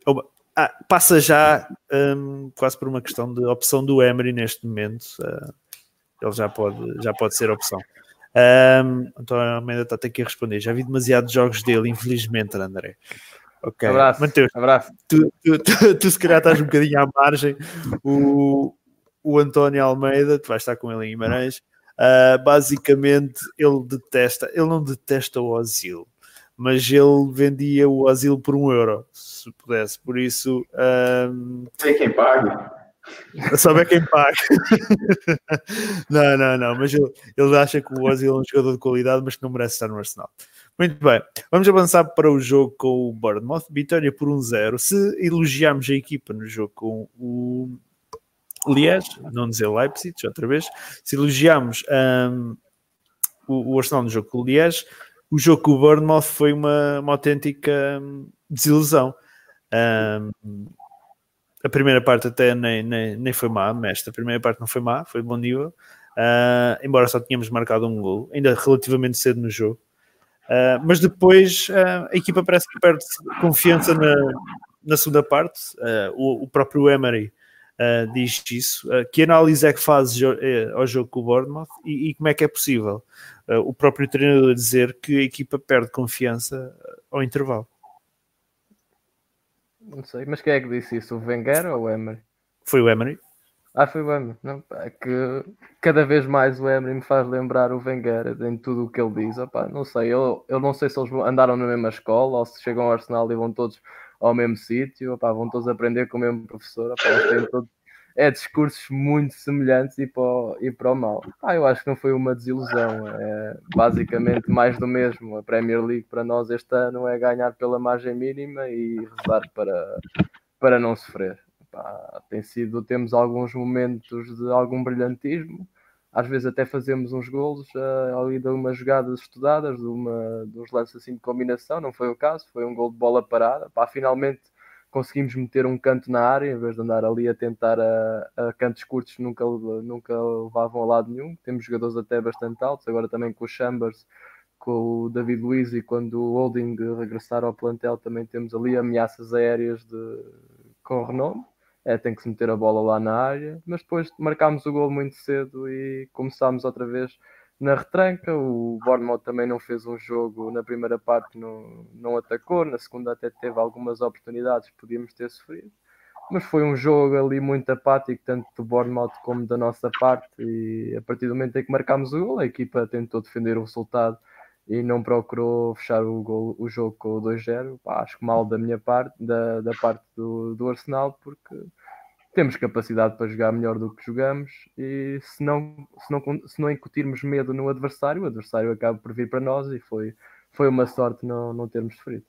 oba, ah, passa já ahm, quase por uma questão de opção do Emery neste momento. ah, ele já pode, já pode ser opção. Um, António Almeida está a ter que responder. Já vi demasiados jogos dele, infelizmente, André. Ok, Abraço. Mateus, Abraço. tu, tu, tu, tu se calhar estás um bocadinho à margem. O, o António Almeida, tu vais estar com ele em Guimarães. ah, basicamente, ele detesta, ele não detesta o Ozil, mas ele vendia o Ozil por um euro, se pudesse. Por isso, ahm, Tem quem pague. Sabe quem paga. não, não, não, mas ele, ele acha que o Ozil é um jogador de qualidade, mas que não merece estar no Arsenal. Muito bem, vamos avançar para o jogo com o Bournemouth. Vitória por 1-0. Se elogiarmos a equipa no jogo com o Liège, não dizer Leipzig, outra vez, se elogiarmos um, o, o Arsenal no jogo com o Liège, o jogo com o Bournemouth foi uma, uma autêntica hum, desilusão. Um, a primeira parte até nem, nem, nem foi má, mas a primeira parte não foi má, foi bom nível. Uh, embora só tínhamos marcado um gol, ainda relativamente cedo no jogo. Uh, mas depois uh, a equipa parece que perde confiança na, na segunda parte. O, o, próprio Emery diz isso. que análise é que fazes ao jogo com o Bournemouth e, e como é que é possível o próprio treinador dizer que a equipa perde confiança ao intervalo? Não sei, mas quem é que disse isso? O Wenger ou o Emery? Foi o Emery. Ah, foi o Emery. Não, é que cada vez mais o Emery me faz lembrar o Wenger em tudo o que ele diz. Opa, não sei, eu, eu não sei se eles andaram na mesma escola ou se chegam ao Arsenal e vão todos ao mesmo sítio, vão todos aprender com o mesmo professor. Opa, eles têm todos é discursos muito semelhantes e para o, e para o mal. Ah, eu acho que não foi uma desilusão, é basicamente mais do mesmo. A Premier League para nós este ano é ganhar pela margem mínima e rezar para, para não sofrer. Pá, tem sido, temos alguns momentos de algum brilhantismo, às vezes até fazemos uns golos uh, ali de umas jogadas estudadas, de, uma, de uns lances assim de combinação, não foi o caso, foi um gol de bola parada. Pá, finalmente conseguimos meter um canto na área em vez de andar ali a tentar a, a cantos curtos nunca, nunca levavam a lado nenhum. Temos jogadores até bastante altos, agora também com o Chambers, com o David Luiz e quando o Holding regressar ao plantel também temos ali ameaças aéreas de, com renome. É, tem que se meter a bola lá na área, mas depois marcámos o gol muito cedo e começámos outra vez na retranca. O Bournemouth também não fez um jogo na primeira parte, não, não atacou, na segunda até teve algumas oportunidades, podíamos ter sofrido. Mas foi um jogo ali muito apático, tanto do Bournemouth como da nossa parte. E a partir do momento em que marcámos o gol, a equipa tentou defender o resultado e não procurou fechar o, gol, o jogo com o 2-0. Acho que mal da minha parte, da, da parte do, do Arsenal, porque temos capacidade para jogar melhor do que jogamos e se não, se não, se não incutirmos medo no adversário, o adversário acaba por vir para nós e foi, foi uma sorte não, não termos sofrido.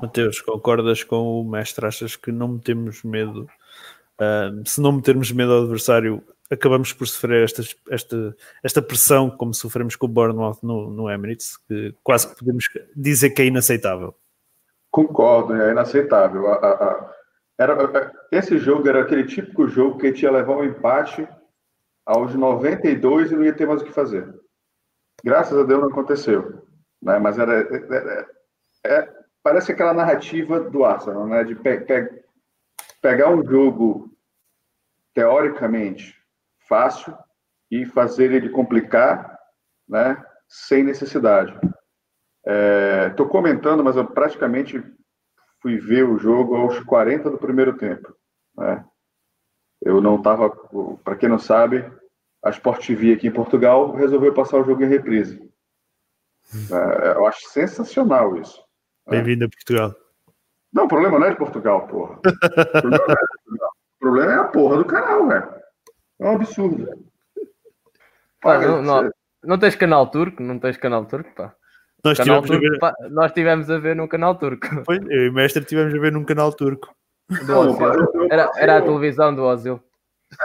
Mateus, concordas com o mestre? Achas que não metemos medo? Uh, se não metermos medo ao adversário, acabamos por sofrer esta, esta, esta pressão, como sofremos com o Bournemouth no, no Emirates, que quase podemos dizer que é inaceitável. Concordo, é inaceitável. A, a, era, esse jogo era aquele típico jogo que tinha levar um empate aos 92 e não ia ter mais o que fazer. Graças a Deus não aconteceu. Né? Mas era, era é, é, parece aquela narrativa do Arsenal, né? de pe, pe, pegar um jogo teoricamente fácil e fazer ele complicar né? sem necessidade. Estou é, comentando, mas eu praticamente fui ver o jogo aos 40 do primeiro tempo. Né? Eu não estava, para quem não sabe, a Sport TV aqui em Portugal resolveu passar o jogo em reprise. É, eu acho sensacional isso. Né? Bem-vindo a Portugal. Não, o problema não é de Portugal, porra. O problema, é, Portugal. O problema é a porra do canal, velho. É um absurdo. Pá, não, não, não, tens canal turco? Não tens canal turco, pá. Nós, tivemos turco, a ver... nós tivemos a ver num canal turco. Foi, eu e o mestre tivemos a ver num canal turco. Era, era a televisão do Ozil.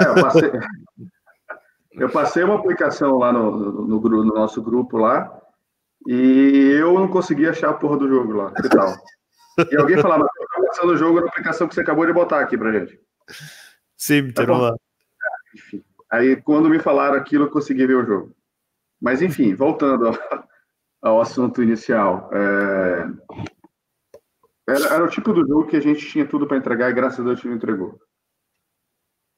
É, eu, passei, eu passei uma aplicação lá no, no, no, no, nosso grupo lá e eu não consegui achar a porra do jogo lá. Que tal? E alguém falava, tá passando o jogo na aplicação que você acabou de botar aqui pra gente. Sim, meteram tá lá. Enfim. Aí quando me falaram aquilo, eu consegui ver o jogo. Mas enfim, voltando ao assunto inicial. É... Era, era, o tipo do jogo que a gente tinha tudo para entregar e graças a Deus gente entregou.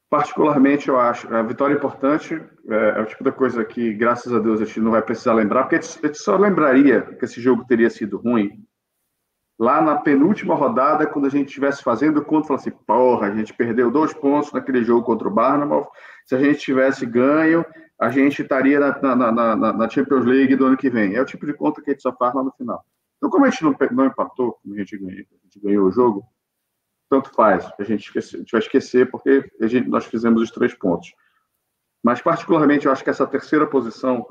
Particularmente, eu acho, a vitória é importante é, é, o tipo da coisa que, graças a Deus, a gente não vai precisar lembrar, porque a gente só lembraria que esse jogo teria sido ruim lá na penúltima rodada, quando a gente estivesse fazendo conta, falar assim, porra, a gente perdeu dois pontos naquele jogo contra o Barnabas, se a gente tivesse ganho, a gente estaria na, na, na, na, Champions League do ano que vem. É o tipo de conta que a gente só faz lá no final. Então, como a gente não, não empatou, como a gente, ganhou, a gente ganhou o jogo, tanto faz. A gente, esquece, a gente vai esquecer porque a gente, nós fizemos os três pontos. Mas, particularmente, eu acho que essa terceira posição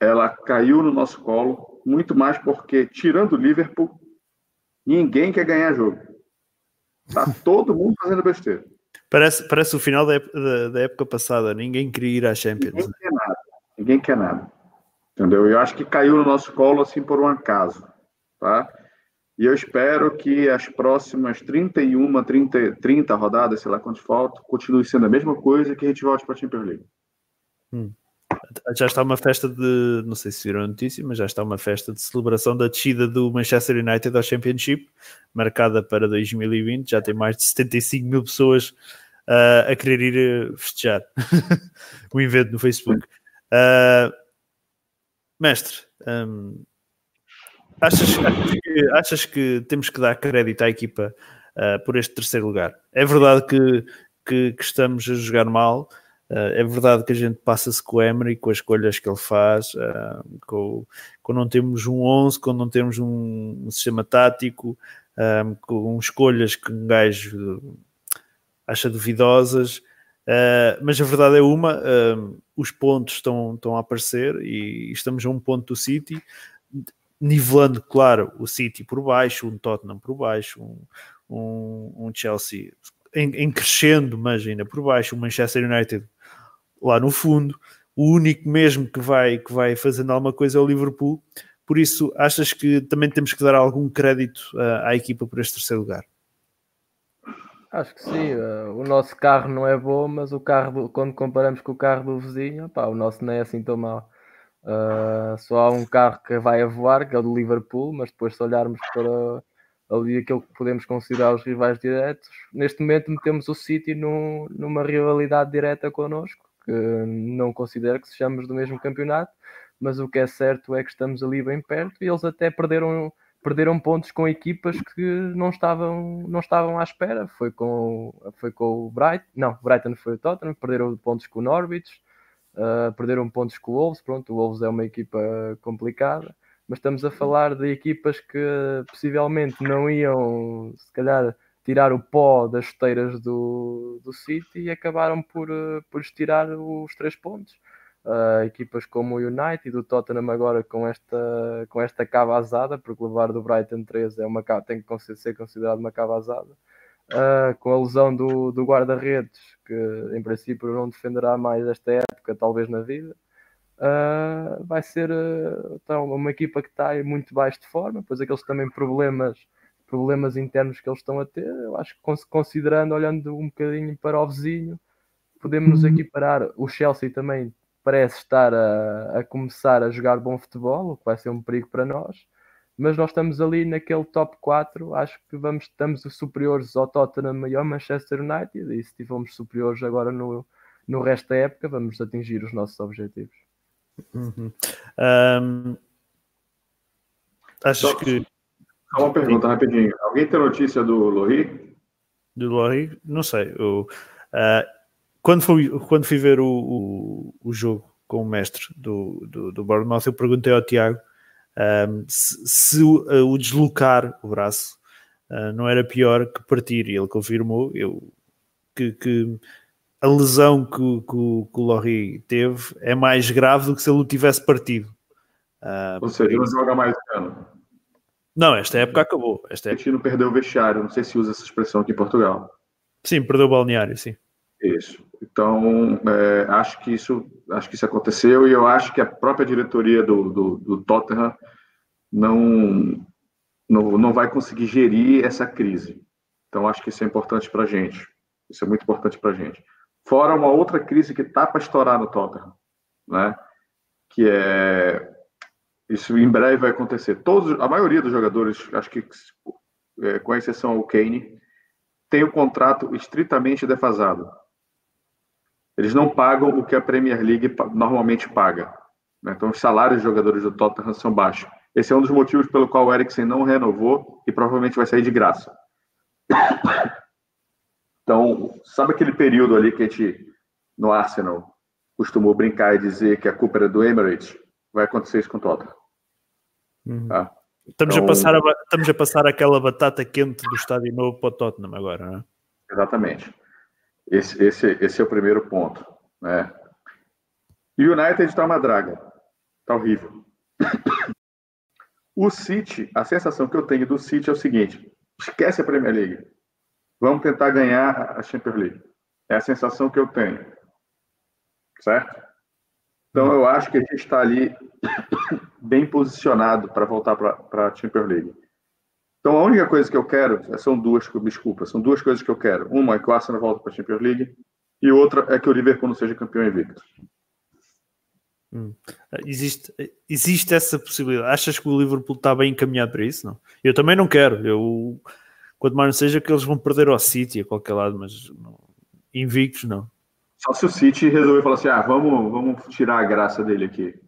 ela caiu no nosso colo muito mais porque, tirando o Liverpool, ninguém quer ganhar jogo. Tá todo mundo fazendo besteira. Parece, parece o final da, da, da época passada. Ninguém queria ir à Champions. Ninguém quer nada. Ninguém quer nada. Entendeu? Eu acho que caiu no nosso colo assim por um acaso. Tá? E eu espero que as próximas 31, 30, 30 rodadas, sei lá quantos faltam, continue sendo a mesma coisa que a gente volte para a Champions League. Hum. Já está uma festa de, não sei se viram a notícia, mas já está uma festa de celebração da descida do Manchester United ao Championship, marcada para 2020. Já tem mais de 75 mil pessoas uh, a querer ir festejar o evento no Facebook. Uh, mestre, um, Achas, que, achas, que, temos que dar crédito à equipa uh, por este terceiro lugar? É verdade que, que, que estamos a jogar mal, é verdade que a gente passa-se com o Emery, com as escolhas que ele faz, uh, com, com não temos um 11, com não temos um, um sistema tático, com escolhas que um gajo acha duvidosas. mas a verdade é uma, os pontos estão, estão a aparecer e estamos a um ponto do City nivelando, claro, o City por baixo, um Tottenham por baixo, um, um, um Chelsea em, em, crescendo, mas ainda por baixo, o Manchester United lá no fundo. O único mesmo que vai, que vai fazendo alguma coisa é o Liverpool. Por isso, achas que também temos que dar algum crédito uh, à equipa por este terceiro lugar? Acho que sim. Uh, o nosso carro não é bom, mas o carro, do, quando comparamos com o carro do vizinho, o nosso não é assim tão mau. Uh, só há um carro que vai a voar, que é o do Liverpool, mas depois se olharmos para ali aquilo que podemos considerar os rivais diretos, neste momento metemos o City no, numa rivalidade direta connosco, que não considero que sejamos do mesmo campeonato, mas o que é certo é que estamos ali bem perto e eles até perderam, perderam pontos com equipas que não estavam, não estavam à espera. Foi com, foi com o Brighton, não, o Brighton foi o Tottenham, perderam pontos com o Norwich, Uh, perderam pontos com o Wolves, pronto, o Wolves é uma equipa complicada, mas estamos a falar de equipas que possivelmente não iam, se calhar, tirar o pó das chuteiras do, do City e acabaram por, uh, por estirar os três pontos. Uh, equipas como o United e o Tottenham agora com esta, com esta cava azada, porque levar do Brighton 13 é uma, tem que ser considerado uma cava azada uh, com a lesão do, do guarda-redes, que em princípio não defenderá mais esta época, talvez na vida. Uh, vai ser então, uma equipa que está muito baixo de forma, pois aqueles também problemas, problemas internos que eles estão a ter, eu acho que considerando, olhando um bocadinho para o vizinho, podemos nos uhum. equiparar. O Chelsea também parece estar a, a começar a jogar bom futebol, o que vai ser um perigo para nós mas nós estamos ali naquele top 4, acho que vamos, estamos superiores ao Tottenham e ao Manchester United, e se estivermos superiores agora no, no resto da época, vamos atingir os nossos objetivos. Uhum. Um, achas que. Só uma pergunta rapidinho. Alguém tem notícia do Lori? Do Lori? Não sei. Eu, uh, quando, fui, quando fui ver o, o, o, jogo com o mestre do, do, do Bournemouth, eu perguntei ao Tiago um, se, se uh, o deslocar o braço uh, não era pior que partir, e ele confirmou eu, que, que a lesão que, que, que o Lorry teve é mais grave do que se ele o tivesse partido. Uh, Ou seja, ele joga mais ano. Não, esta época acabou. Esta época... não perdeu o vestiário, não sei se usa essa expressão aqui em Portugal. Sim, perdeu o balneário, sim. Isso. Então, é, acho que isso acho que isso aconteceu e eu acho que a própria diretoria do, do, do Tottenham não, não, não vai conseguir gerir essa crise. Então, acho que isso é importante para a gente. Isso é muito importante para a gente. Fora uma outra crise que está para estourar no Tottenham, né? que é isso em breve vai acontecer. Todos, a maioria dos jogadores, acho que é, com exceção ao Kane, tem o contrato estritamente defasado. Eles não pagam o que a Premier League normalmente paga. Né? Então, os salários dos jogadores do Tottenham são baixos. Esse é um dos motivos pelo qual o Eriksen não renovou e provavelmente vai sair de graça. Então, sabe aquele período ali que a gente, no Arsenal, costumou brincar e dizer que a culpa era do Emirates? Vai acontecer isso com o Tottenham. Uhum. Tá? Estamos, então, a passar a, estamos a passar aquela batata quente do estádio novo para o Tottenham agora, não é? Exatamente. Esse, esse, esse é o primeiro ponto. Né? E o United está uma draga. Está horrível. O City, a sensação que eu tenho do City é o seguinte: esquece a Premier League. Vamos tentar ganhar a Champions League. É a sensação que eu tenho. Certo? Então eu acho que a gente está ali bem posicionado para voltar para a Champions League. Então a única coisa que eu quero são duas, desculpa, são duas coisas que eu quero. Uma é que o Arsenal volte para a Champions League e outra é que o Liverpool não seja campeão invicto. Hum. Existe, existe essa possibilidade. Achas que o Liverpool está bem encaminhado para isso? Não? Eu também não quero. Eu, quanto mais não seja que eles vão perder ao City a qualquer lado, mas não, invictos não. Só se o City resolver falar assim: ah, vamos, vamos tirar a graça dele aqui.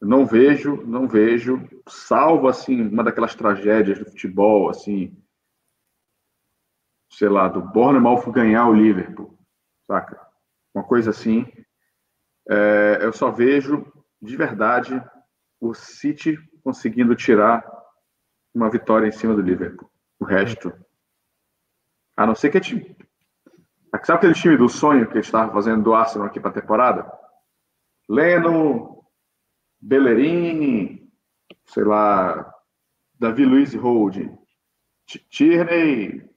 Não vejo, não vejo, salvo assim, uma daquelas tragédias do futebol, assim, sei lá, do Bournemouth ganhar o Liverpool, saca? Uma coisa assim é, eu só vejo, de verdade, o City conseguindo tirar uma vitória em cima do Liverpool. O resto. A não ser que a time. Sabe aquele time do sonho que estava fazendo do Arsenal aqui para a temporada? Leno, Bellerini, sei lá, Davi Luiz Holding, Tierney,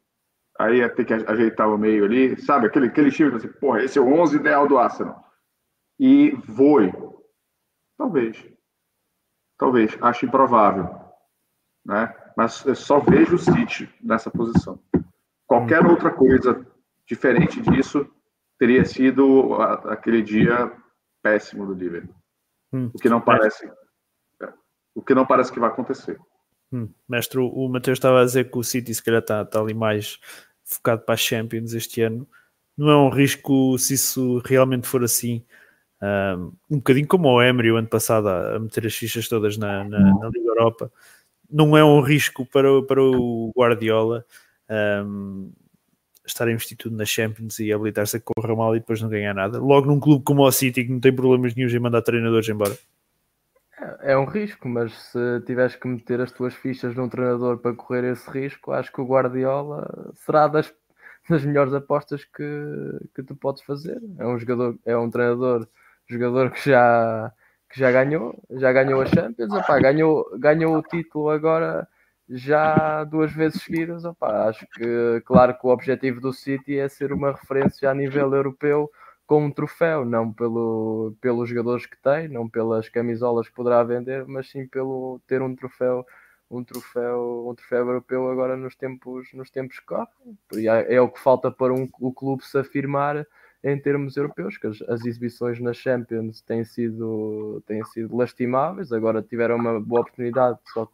aí ia ter que ajeitar o meio ali, sabe? Aquele, aquele time que você, porra, esse é o 11 ideal do Arsenal e voe. Talvez. Talvez. Acho improvável. Né? Mas eu só vejo o City nessa posição. Qualquer outra coisa diferente disso teria sido aquele dia péssimo do Liverpool. Hum. O que não parece. O que não parece que vai acontecer. Hum. Mestre, o Matheus estava a dizer que o City se calhar está, está ali mais focado para a Champions este ano. Não é um risco se isso realmente for assim um bocadinho como o Emery o ano passado a meter as fichas todas na, na, na Liga Europa não é um risco para, para o Guardiola um, estar investido na Champions e habilitar-se a correr mal e depois não ganhar nada. Logo num clube como o City que não tem problemas nenhum em mandar treinadores embora. É, é um risco, mas se tiveres que meter as tuas fichas num treinador para correr esse risco, acho que o Guardiola será das, das melhores apostas que, que tu podes fazer. É um jogador, é um treinador jogador que já, que já ganhou, já ganhou a Champions, opa, ganhou, ganhou o título agora já duas vezes seguidas. Opa, acho que, claro que o objetivo do City é ser uma referência a nível europeu com um troféu, não pelo, pelos jogadores que tem, não pelas camisolas que poderá vender, mas sim pelo ter um troféu um troféu um troféu europeu agora nos tempos nos tempos que correm é, é o que falta para um, o clube se afirmar em termos europeus, que as, as, exibições na Champions têm sido, têm sido lastimáveis, agora tiveram uma boa oportunidade, só que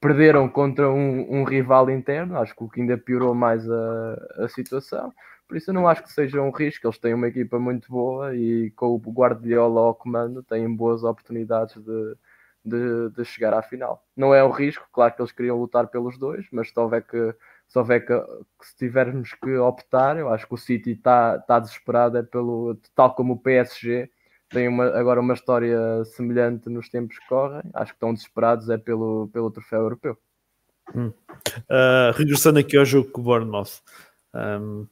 perderam contra um, um rival interno, acho que o que ainda piorou mais a, a situação, por isso eu não acho que seja um risco, eles têm uma equipa muito boa e com o Guardiola ao comando têm boas oportunidades de, de, de chegar à final. Não é um risco, claro que eles queriam lutar pelos dois, mas se houver que se houver que, que, se tivermos que optar, eu acho que o City está tá desesperado, é pelo, tal como o PSG, tem uma, agora uma história semelhante nos tempos que correm, acho que estão desesperados é pelo, pelo troféu europeu. Hum. Uh, regressando aqui ao jogo com o Bournemouth, um,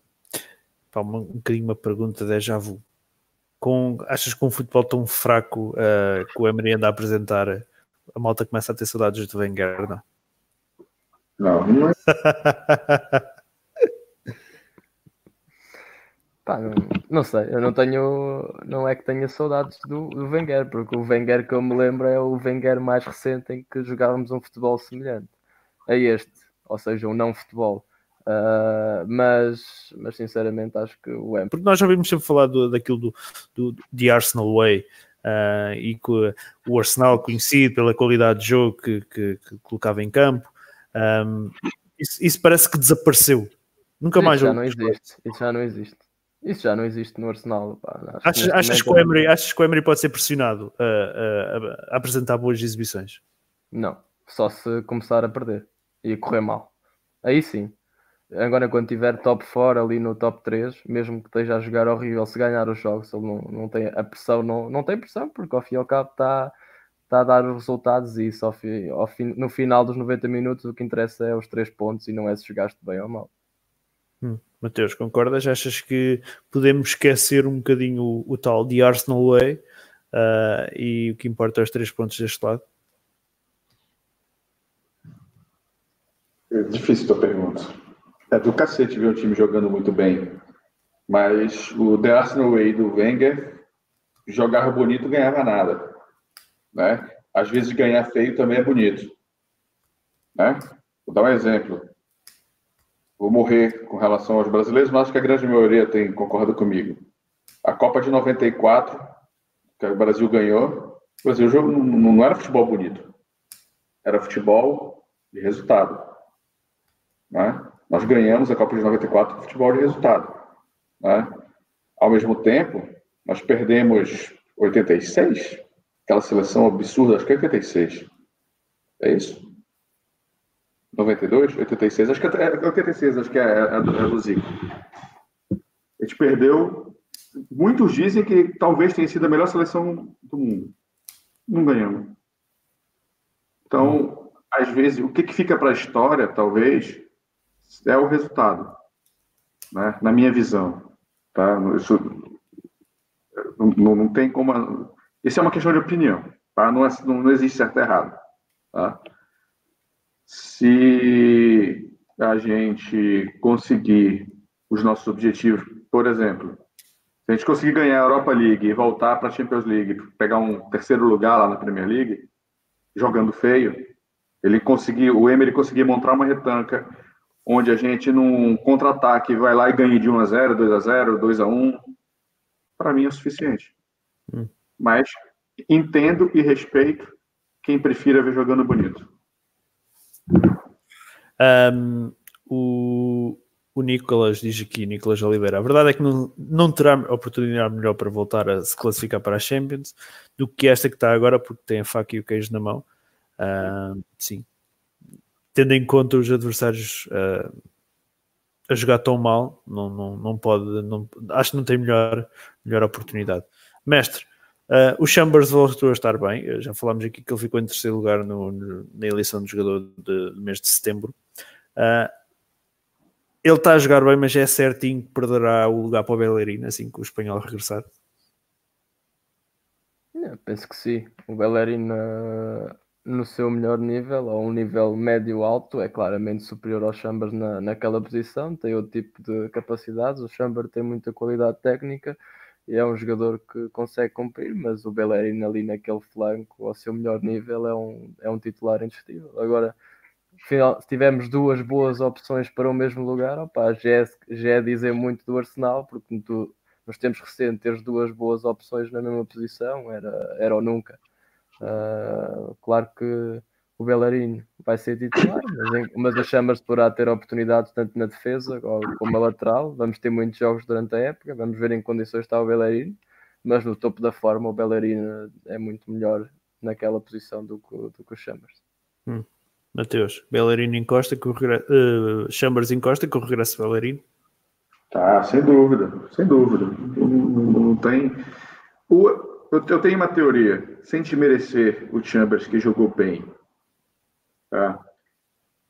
pá, um, um bocadinho uma pergunta de já vu. Com, achas que com um futebol tão fraco uh, que o Emery anda a apresentar, a malta começa a ter saudades do Wenger, não? Não, não é. Pá, não, não, sei, eu não tenho, não é que tenha saudades do, do Wenger, porque o Wenger que eu me lembro é o Wenger mais recente em que jogávamos um futebol semelhante a este, ou seja, um não futebol. Uh, mas, mas sinceramente acho que o Em. Porque nós já vimos sempre falar do, daquilo do, do The Arsenal Way uh, e que o Arsenal conhecido pela qualidade de jogo que, que, que colocava em campo, um, isso, isso, parece que desapareceu. Nunca isso mais. Já não existe. Isso já não existe. Isso já não existe no Arsenal. Pá. Achas, achas, que o Emery, achas que o Emery pode ser pressionado a, a, a, apresentar boas exibições? Não, só se começar a perder e a correr mal. Aí sim. Agora, quando tiver top 4 ali no top 3, mesmo que esteja a jogar horrível, se ganhar os jogos, ele não, não tem a pressão, não, não tem pressão, porque ao fim e ao cabo está está a dar os resultados e só fi, no final dos 90 minutos o que interessa é os 3 pontos e não é se jogaste bem ou mal. Hum. Mateus, concordas? Achas que podemos esquecer um bocadinho o, o tal de Arsenal Way uh, e o que importa é os 3 pontos deste lado? É difícil tua pergunta. É do cacete ver um time jogando muito bem. Mas o The Arsenal Way do Wenger jogava bonito ganhava nada. Né? Às vezes ganhar feio também é bonito. Né? Vou dar um exemplo. Vou morrer com relação aos brasileiros, mas acho que a grande maioria tem concorda comigo. A Copa de 94, que o Brasil ganhou, o Brasil não, não era futebol bonito. Era futebol de resultado. Né? Nós ganhamos a Copa de 94 com futebol de resultado. Né? Ao mesmo tempo, nós perdemos 86, aquela seleção absurda, acho que é 86. É isso? 92? 86? Acho que é 86, acho que é, é, é do Zico. A gente perdeu. Muitos dizem que talvez tenha sido a melhor seleção do mundo. Não ganhamos. Então, às vezes, o que, que fica para a história, talvez, é o resultado, né? na minha visão. Tá? Isso não, não tem como. Isso é uma questão de opinião. Tá? Não, é, não, não existe certo e errado. Tá? Se a gente conseguir os nossos objetivos, por exemplo, se a gente conseguir ganhar a Europa League e voltar para a Champions League, pegar um terceiro lugar lá na Premier League, jogando feio, ele conseguir, o Emery conseguir montar uma retanca onde a gente num contra-ataque vai lá e ganha de 1 a 0, 2 a 0, 2 a 1, para mim é o suficiente. Hum. Mas entendo e respeito quem prefira ver jogando bonito. Um, o, o Nicolas diz aqui, Nicolas Oliveira, a verdade é que não, não terá oportunidade melhor para voltar a se classificar para a Champions do que esta que está agora, porque tem a faca e o queijo na mão. Sim. Tendo em conta os adversários uh, a jogar tão mal, não, não, não pode, não, acho que não tem melhor, melhor oportunidade. Mestre, uh, o Chambers voltou a estar bem, já falámos aqui que ele ficou em terceiro lugar no, no, na eleição do jogador do mês de setembro. Uh, ele está a jogar bem, mas é certinho que perderá o lugar para o Bellerin assim que o espanhol regressar. Penso que sim. O Bellerin no seu melhor nível, ou um nível médio-alto, é claramente superior ao Chambers na, naquela posição, tem outro tipo de capacidades. O Chambers tem muita qualidade técnica é um jogador que consegue cumprir, mas o Bellerin ali naquele flanco, ao seu melhor nível, é um, é um titular indiscutível. Agora, se tivermos duas boas opções para o mesmo lugar, opa, já, é, já é dizer muito do Arsenal, porque tu, nos tempos recentes, ter duas boas opções na mesma posição era, era ou nunca. Uh, claro que o Bellerin vai ser titular, mas, mas o Chamas poderá ter oportunidades tanto na defesa como na lateral. Vamos ter muitos jogos durante a época, vamos ver em que condições está o Bellerin, mas no topo da forma o Bellerin é muito melhor naquela posição do que, do que o Chambers. Hum. Mateus, Bellerin encosta, com regre... uh, Chambers encosta com o regresso Bellerin? Tá, sem dúvida, sem dúvida. Não, não, não tem. O, eu, eu, tenho uma teoria, sem te merecer o Chambers que jogou bem. Tá?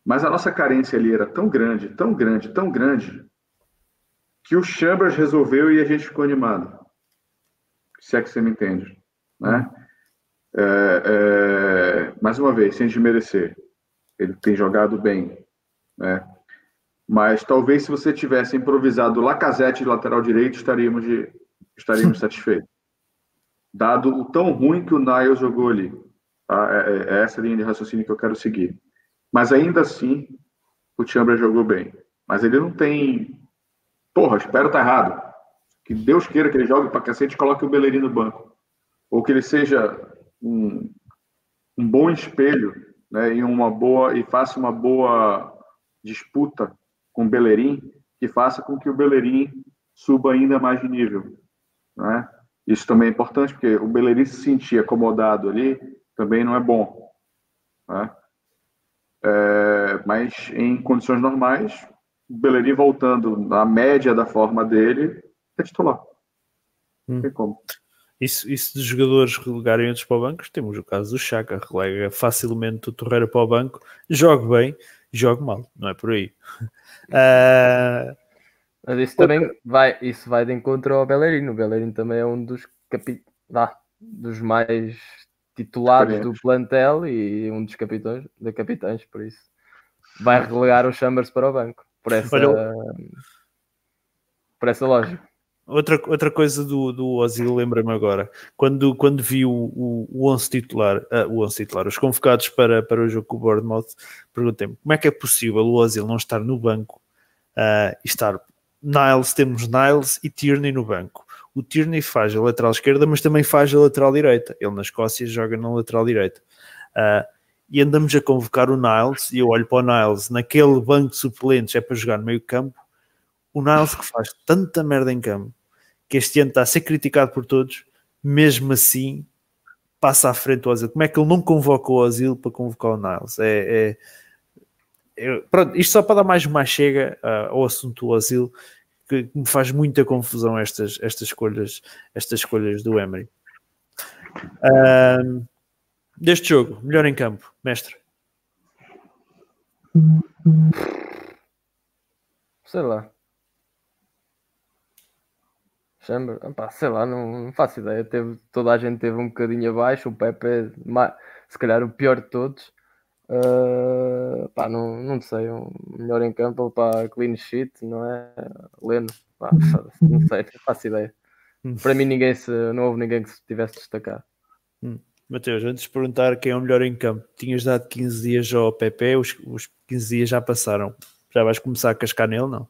Mas a nossa carência ali era tão grande, tão grande, tão grande, que o Chambers resolveu e a gente ficou animado. Se é que você me entende. Né? É, é, mais uma vez, sem desmerecer. Ele tem jogado bem. Né? Mas talvez se você tivesse improvisado Lacazette de lateral direito, estaríamos, de, estaríamos satisfeitos dado o tão ruim que o Niles jogou ali. Tá? É, é, é, essa linha de raciocínio que eu quero seguir. Mas ainda assim, o Chambers jogou bem. Mas ele não tem. Porra, espero estar tá errado. Que Deus queira que ele jogue para cacete e coloque o Bellerin no banco. Ou que ele seja um, um bom espelho né, e uma boa e faça uma boa disputa com o Bellerin, que faça com que o Bellerin suba ainda mais de nível. Né? Isso também é importante, porque o Bellerin se sentir acomodado ali também não é bom. Né? É, mas em condições normais, o Bellerin voltando na média da forma dele, é titular. Não tem como. Isso, isso de jogadores relegarem outros para o banco, temos o caso do Chaka, relega facilmente o Torreira para o banco, joga bem, joga mal, não é por aí. Uh, Mas isso também vai, isso vai de encontro ao Bellerin. O Bellerin também é um dos, capi... ah, dos mais titulados do plantel e um dos capitães, de capitães, por isso. vai relegar o Chambers para o banco. Por essa, Olha, por essa lógica. Outra, outra coisa do, do Ozil, lembra-me agora, quando, quando vi o, o, o 11 titular, uh, o 11 titular, os convocados para, para o jogo com o Bournemouth, perguntei-me como é que é possível o Ozil não estar no banco uh, e estar Niles, temos Niles e Tierney no banco. O Tierney faz a lateral esquerda, mas também faz a lateral direita. Ele na Escócia joga na lateral direita. Uh, e andamos a convocar o Niles, e eu olho para o Niles, naquele banco de suplentes é para jogar no meio campo, o Niles que faz tanta merda em campo, que este ano está a ser criticado por todos, mesmo assim passa à frente o Ozil. Como é que ele não convoca o Ozil para convocar o Niles? É, é, é pronto, isto só para dar mais uma chega uh, ao assunto do Ozil, que me faz muita confusão estas, estas, escolhas, estas escolhas do Emery. Uh, deste jogo, melhor em campo, mestre? Sei lá. Chamber, Opa, sei lá, não, não, faço ideia. Teve, toda a gente teve um bocadinho abaixo. O Pepe é se calhar o pior de todos. Uh, pá, não, não sei. Um melhor em campo para clean sheet, não é? Leno, pá, não sei, não faço ideia. Hum. Para mim, ninguém se, não houve ninguém que se tivesse destacado. Hum. Mateus, antes de perguntar quem é o melhor em campo, tinhas dado 15 dias ao Pepe, os, os 15 dias já passaram. Já vais começar a cascar nele, não?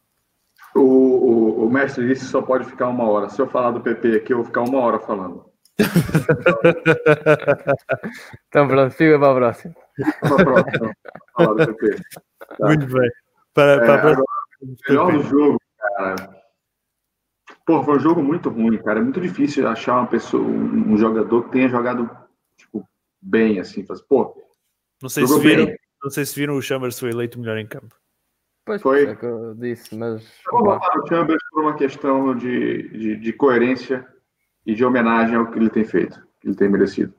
O, o, o mestre disse que só pode ficar uma hora. Se eu falar do PP aqui, eu vou ficar uma hora falando. então pronto, fica para a próxima. Próxima. Tá. Muito bem. Para, é, para agora, melhor do jogo, cara. Pô, foi um jogo muito ruim, cara. É muito difícil achar uma pessoa, um jogador que tenha jogado tipo, bem, assim. Pô, não sei, se viram, não sei se viram o Chambers foi eleito melhor em campo. Pois foi. É que eu disse, mas. Eu vou botar o Chambers por uma questão de, de, de, coerência e de homenagem ao que ele tem feito, que ele tem merecido.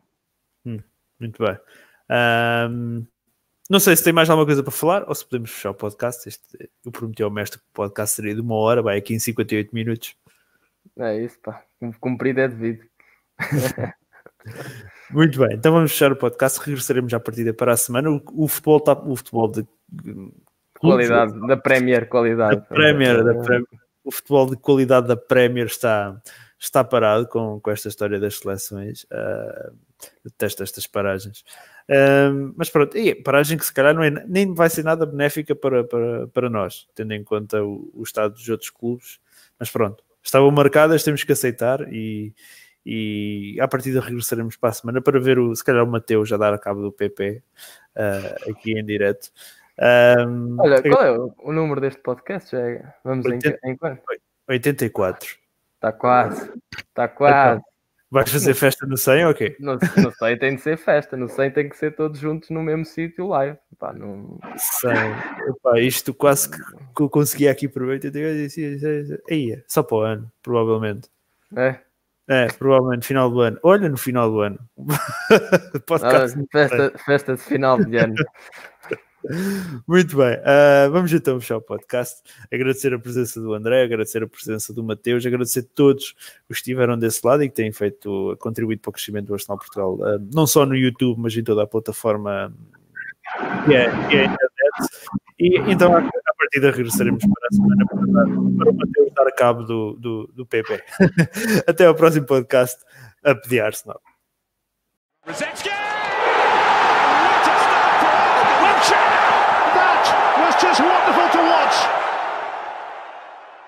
Hum, muito bem. Um, não sei se tem mais alguma coisa para falar ou se podemos fechar o podcast. Este, eu prometi ao mestre que o podcast seria de uma hora, vai aqui em 58 minutos. É isso, pá. Cumprido é devido. Muito bem, então vamos fechar o podcast. Regressaremos à partida para a semana. O, o futebol está o futebol de Qualidade da Premier, qualidade. Da Premier, da Premier. O futebol de qualidade da Premier está, está parado com, com esta história das seleções. Uh, detesto estas paragens. Mas pronto, e paragem que se calhar não é, nem vai ser nada benéfica para, para, para nós, tendo em conta o, o estado dos outros clubes. Mas pronto, estavam marcadas, temos que aceitar e, e à partida regressaremos para a semana para ver o, se calhar o Mateus já dar a cabo do PP uh, ah, aqui em direto. Um, Olha, qual é o, o, número deste podcast? Já é, vamos 80, em, em quanto? 84. Está quase. Está quase. Vais fazer festa no 100 ou okay? quê? No, no 100 tem de ser festa. No 100 tem que ser todos juntos no mesmo sítio live. Pá, não... 100. Epá, isto quase que, que eu consegui aqui por 82. Aí, só para o ano, provavelmente. É? É, provavelmente final do ano. Olha no final do ano. ah, festa, festa de final de ano. Muito bem, uh, vamos então fechar o podcast. Agradecer a presença do André, agradecer a presença do Mateus, agradecer a todos os que estiveram desse lado e que têm feito, contribuído para o crescimento do Arsenal Portugal, uh, não só no YouTube, mas em toda a plataforma que é, que é a internet. E então, a, a partida, regressaremos para a semana para, para o Mateus dar a cabo do, do, do PP. Até ao próximo podcast, a pedir Arsenal.